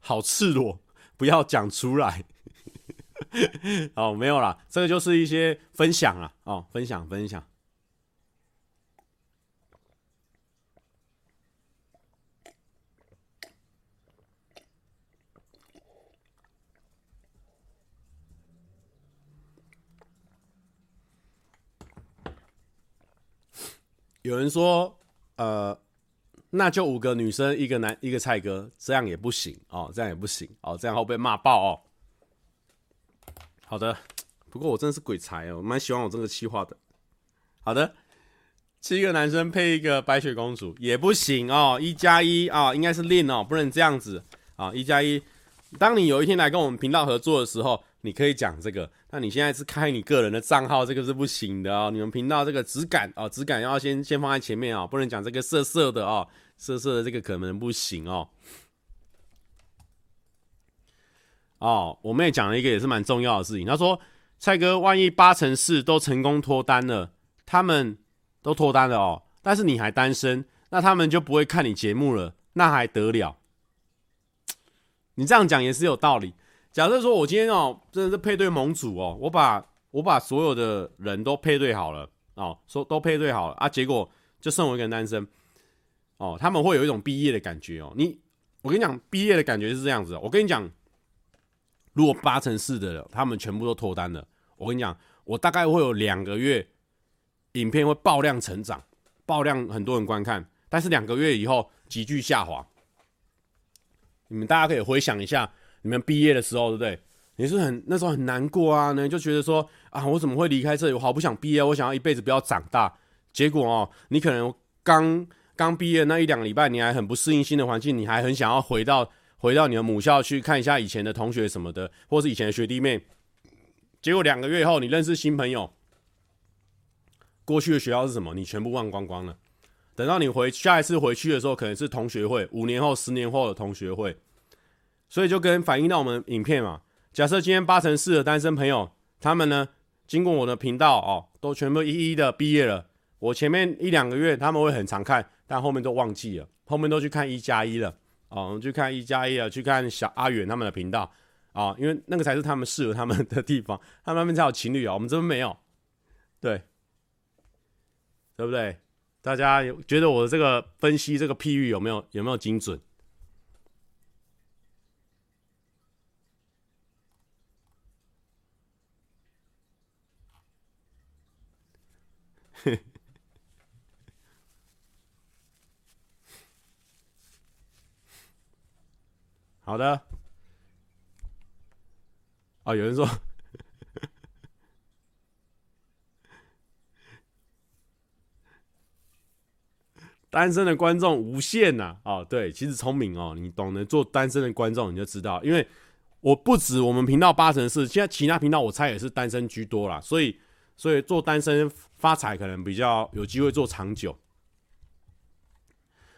好赤裸，不要讲出来。哦，没有啦，这个就是一些分享啊，哦，分享分享。有人说，呃，那就五个女生，一个男，一个蔡哥，这样也不行哦，这样也不行哦，这样会被骂爆哦。好的，不过我真的是鬼才哦，我蛮喜欢我这个企划的。好的，七个男生配一个白雪公主也不行哦，一加一啊，应该是另哦，不能这样子啊，一加一。当你有一天来跟我们频道合作的时候。你可以讲这个，那你现在是开你个人的账号，这个是不行的哦。你们频道这个质感哦，质感要先先放在前面哦，不能讲这个色色的哦，色色的这个可能不行哦。哦，我妹讲了一个也是蛮重要的事情，她说：“蔡哥，万一八成四都成功脱单了，他们都脱单了哦，但是你还单身，那他们就不会看你节目了，那还得了？你这样讲也是有道理。假设说我今天哦，真的是配对盟主哦，我把我把所有的人都配对好了哦，说都配对好了啊，结果就剩我一个人单身哦，他们会有一种毕业的感觉哦。你，我跟你讲，毕业的感觉是这样子，我跟你讲。”如果八成四的他们全部都脱单了，我跟你讲，我大概会有两个月，影片会爆量成长，爆量很多人观看，但是两个月以后急剧下滑。你们大家可以回想一下，你们毕业的时候，对不对？你是很那时候很难过啊，呢就觉得说啊，我怎么会离开这里？我好不想毕业，我想要一辈子不要长大。结果哦，你可能刚刚毕业那一两个礼拜，你还很不适应新的环境，你还很想要回到。回到你的母校去看一下以前的同学什么的，或是以前的学弟妹。结果两个月后，你认识新朋友，过去的学校是什么？你全部忘光光了。等到你回下一次回去的时候，可能是同学会，五年后、十年后的同学会。所以就跟反映到我们影片嘛。假设今天八成四的单身朋友，他们呢，经过我的频道哦，都全部一一的毕业了。我前面一两个月他们会很常看，但后面都忘记了，后面都去看一加一了。哦，我们去看一加一啊，去看小阿远他们的频道啊，因为那个才是他们适合他们的地方，他们那边才有情侣啊，我们这边没有，对，对不对？大家有觉得我这个分析这个譬喻有没有有没有精准？好的，哦，有人说，单身的观众无限呐、啊，哦，对，其实聪明哦，你懂得做单身的观众，你就知道，因为我不止我们频道八成是，现在其他频道我猜也是单身居多啦，所以，所以做单身发财可能比较有机会做长久。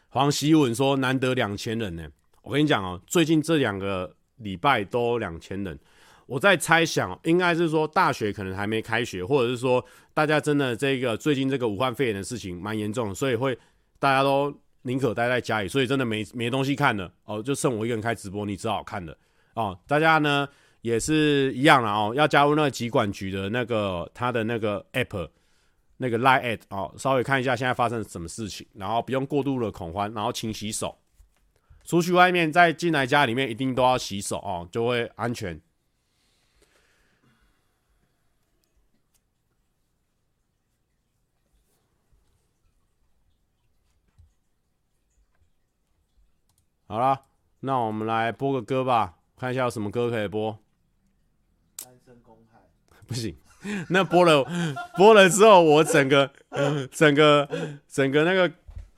黄希文说，难得两千人呢。我跟你讲哦，最近这两个礼拜都两千人，我在猜想，应该是说大学可能还没开学，或者是说大家真的这个最近这个武汉肺炎的事情蛮严重，所以会大家都宁可待在家里，所以真的没没东西看了哦，就剩我一个人开直播，你只好看了哦。大家呢也是一样了哦，要加入那个疾管局的那个他的那个 app，那个 line at 哦，稍微看一下现在发生什么事情，然后不用过度的恐慌，然后勤洗手。出去外面再进来家里面，一定都要洗手哦，就会安全。好了，那我们来播个歌吧，看一下有什么歌可以播。不行，那播了播了之后，我整个整个整个那个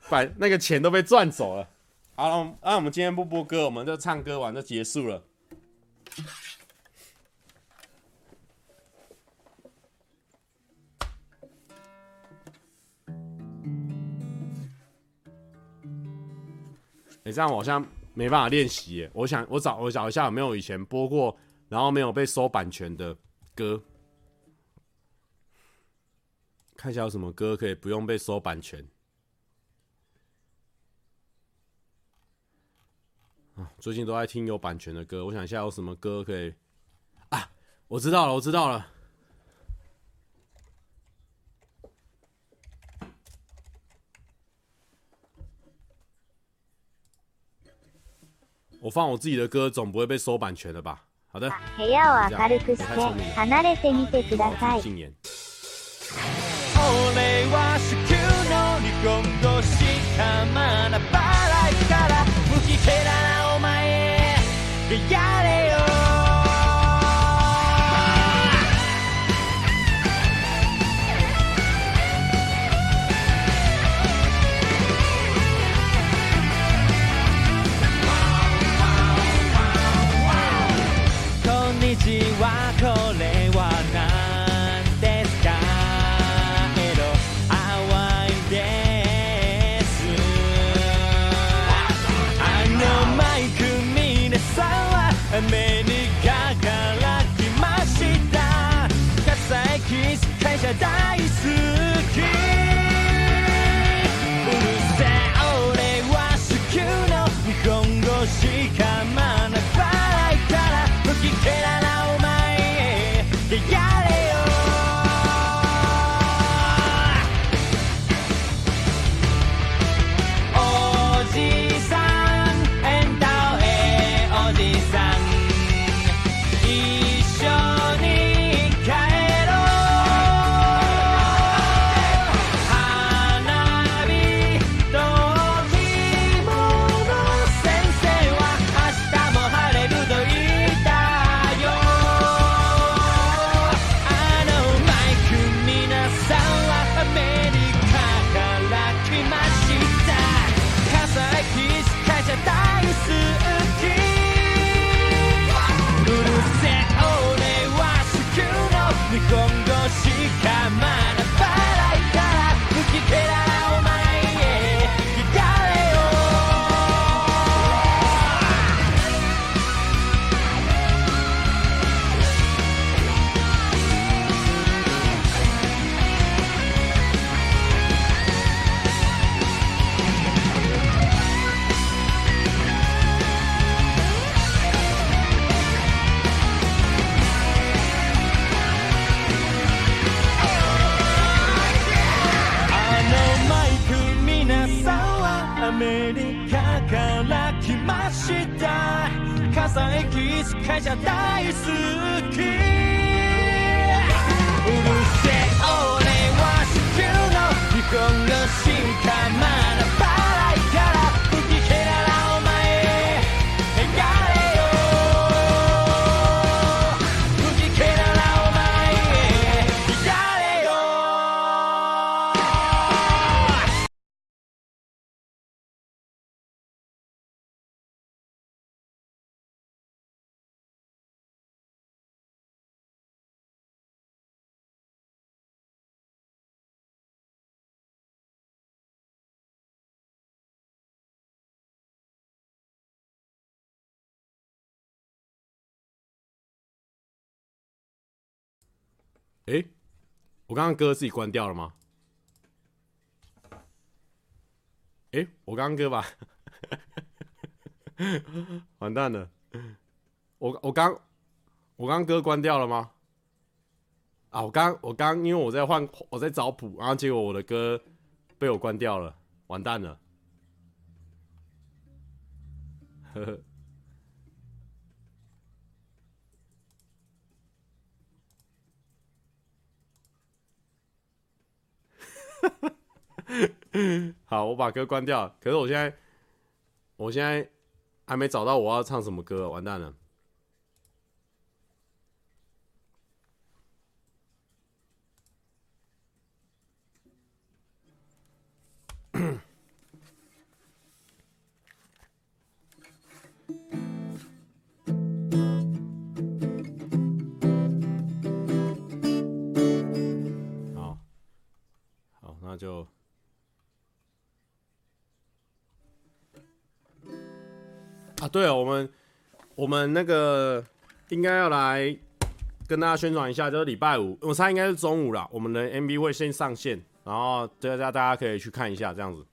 把那个钱都被赚走了。好了，那、我们今天不播歌，我们就唱歌完就结束了。哎、这样我好像没办法练习耶。我想，我找我找一下有没有以前播过，然后没有被收版权的歌，看一下有什么歌可以不用被收版权。最近都在听有版权的歌，我想一下有什么歌可以啊？我知道了，我知道了。我放我自己的歌，总不会被收版权的吧？好的。禁言。俺は地球のに今度しかまなバラいから無機嫌なお前好き哎、我刚刚歌自己关掉了吗？哎、我刚刚歌吧，完蛋了，我我刚我刚歌关掉了吗？啊，我刚我刚因为我在换我在找谱，然后结果我的歌被我关掉了，完蛋了，呵呵。好，我把歌关掉。可是我现在，我现在还没找到我要唱什么歌，完蛋了。那就。啊，对了，我们我们那个应该要来跟大家宣传一下，就是礼拜五，我猜应该是中午了，我们的 MV 会先上线，然后大家大家可以去看一下，这样子。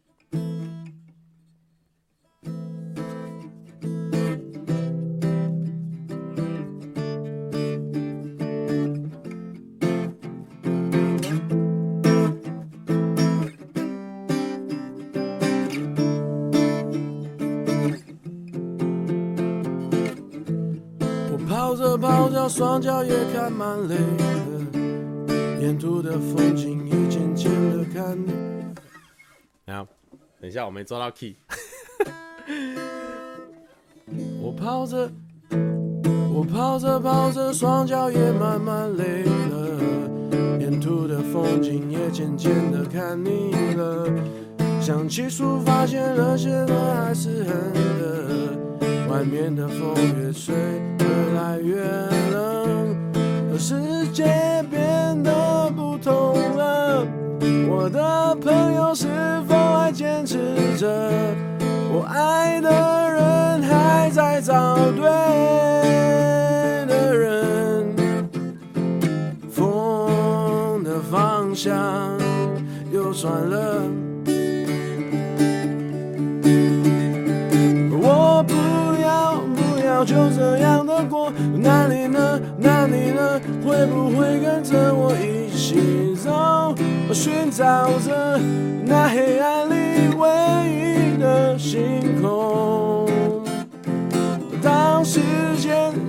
脚也看满累了，沿途的风景也渐渐的看。然后，等一下，我没抓到 key。我跑着，我跑着跑着，双脚也慢慢累了，沿途的风景也渐渐的看腻了。想起初，发现热血的还是很热。外面的风越吹越来越冷，而世界变得不同了。我的朋友是否还坚持着？我爱的人还在找对的人。风的方向又转了。我不要不要就这样的过，那你呢？那你呢？会不会跟着我一起走，我寻找着那黑暗里唯一的星空？当时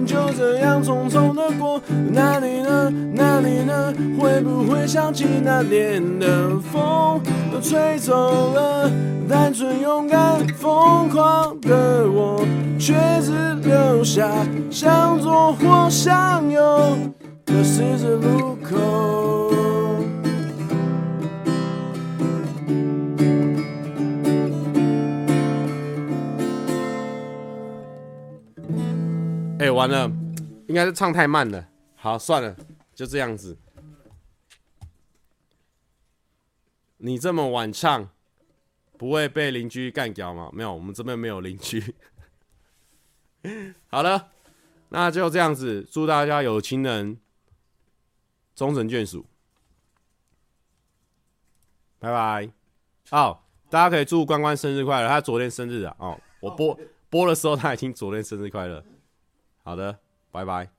就这样匆匆的过，那你呢？那你呢？会不会想起那年的风，都吹走了单纯勇敢疯狂的我，却只留下向左或向右的十字路口。哎、欸，完了，应该是唱太慢了。好，算了，就这样子。你这么晚唱，不会被邻居干掉吗？没有，我们这边没有邻居。好了，那就这样子。祝大家有情人终成眷属。拜拜。哦，大家可以祝关关生日快乐。他昨天生日啊。哦，我播播的时候他已经昨天生日快乐。好的，拜拜。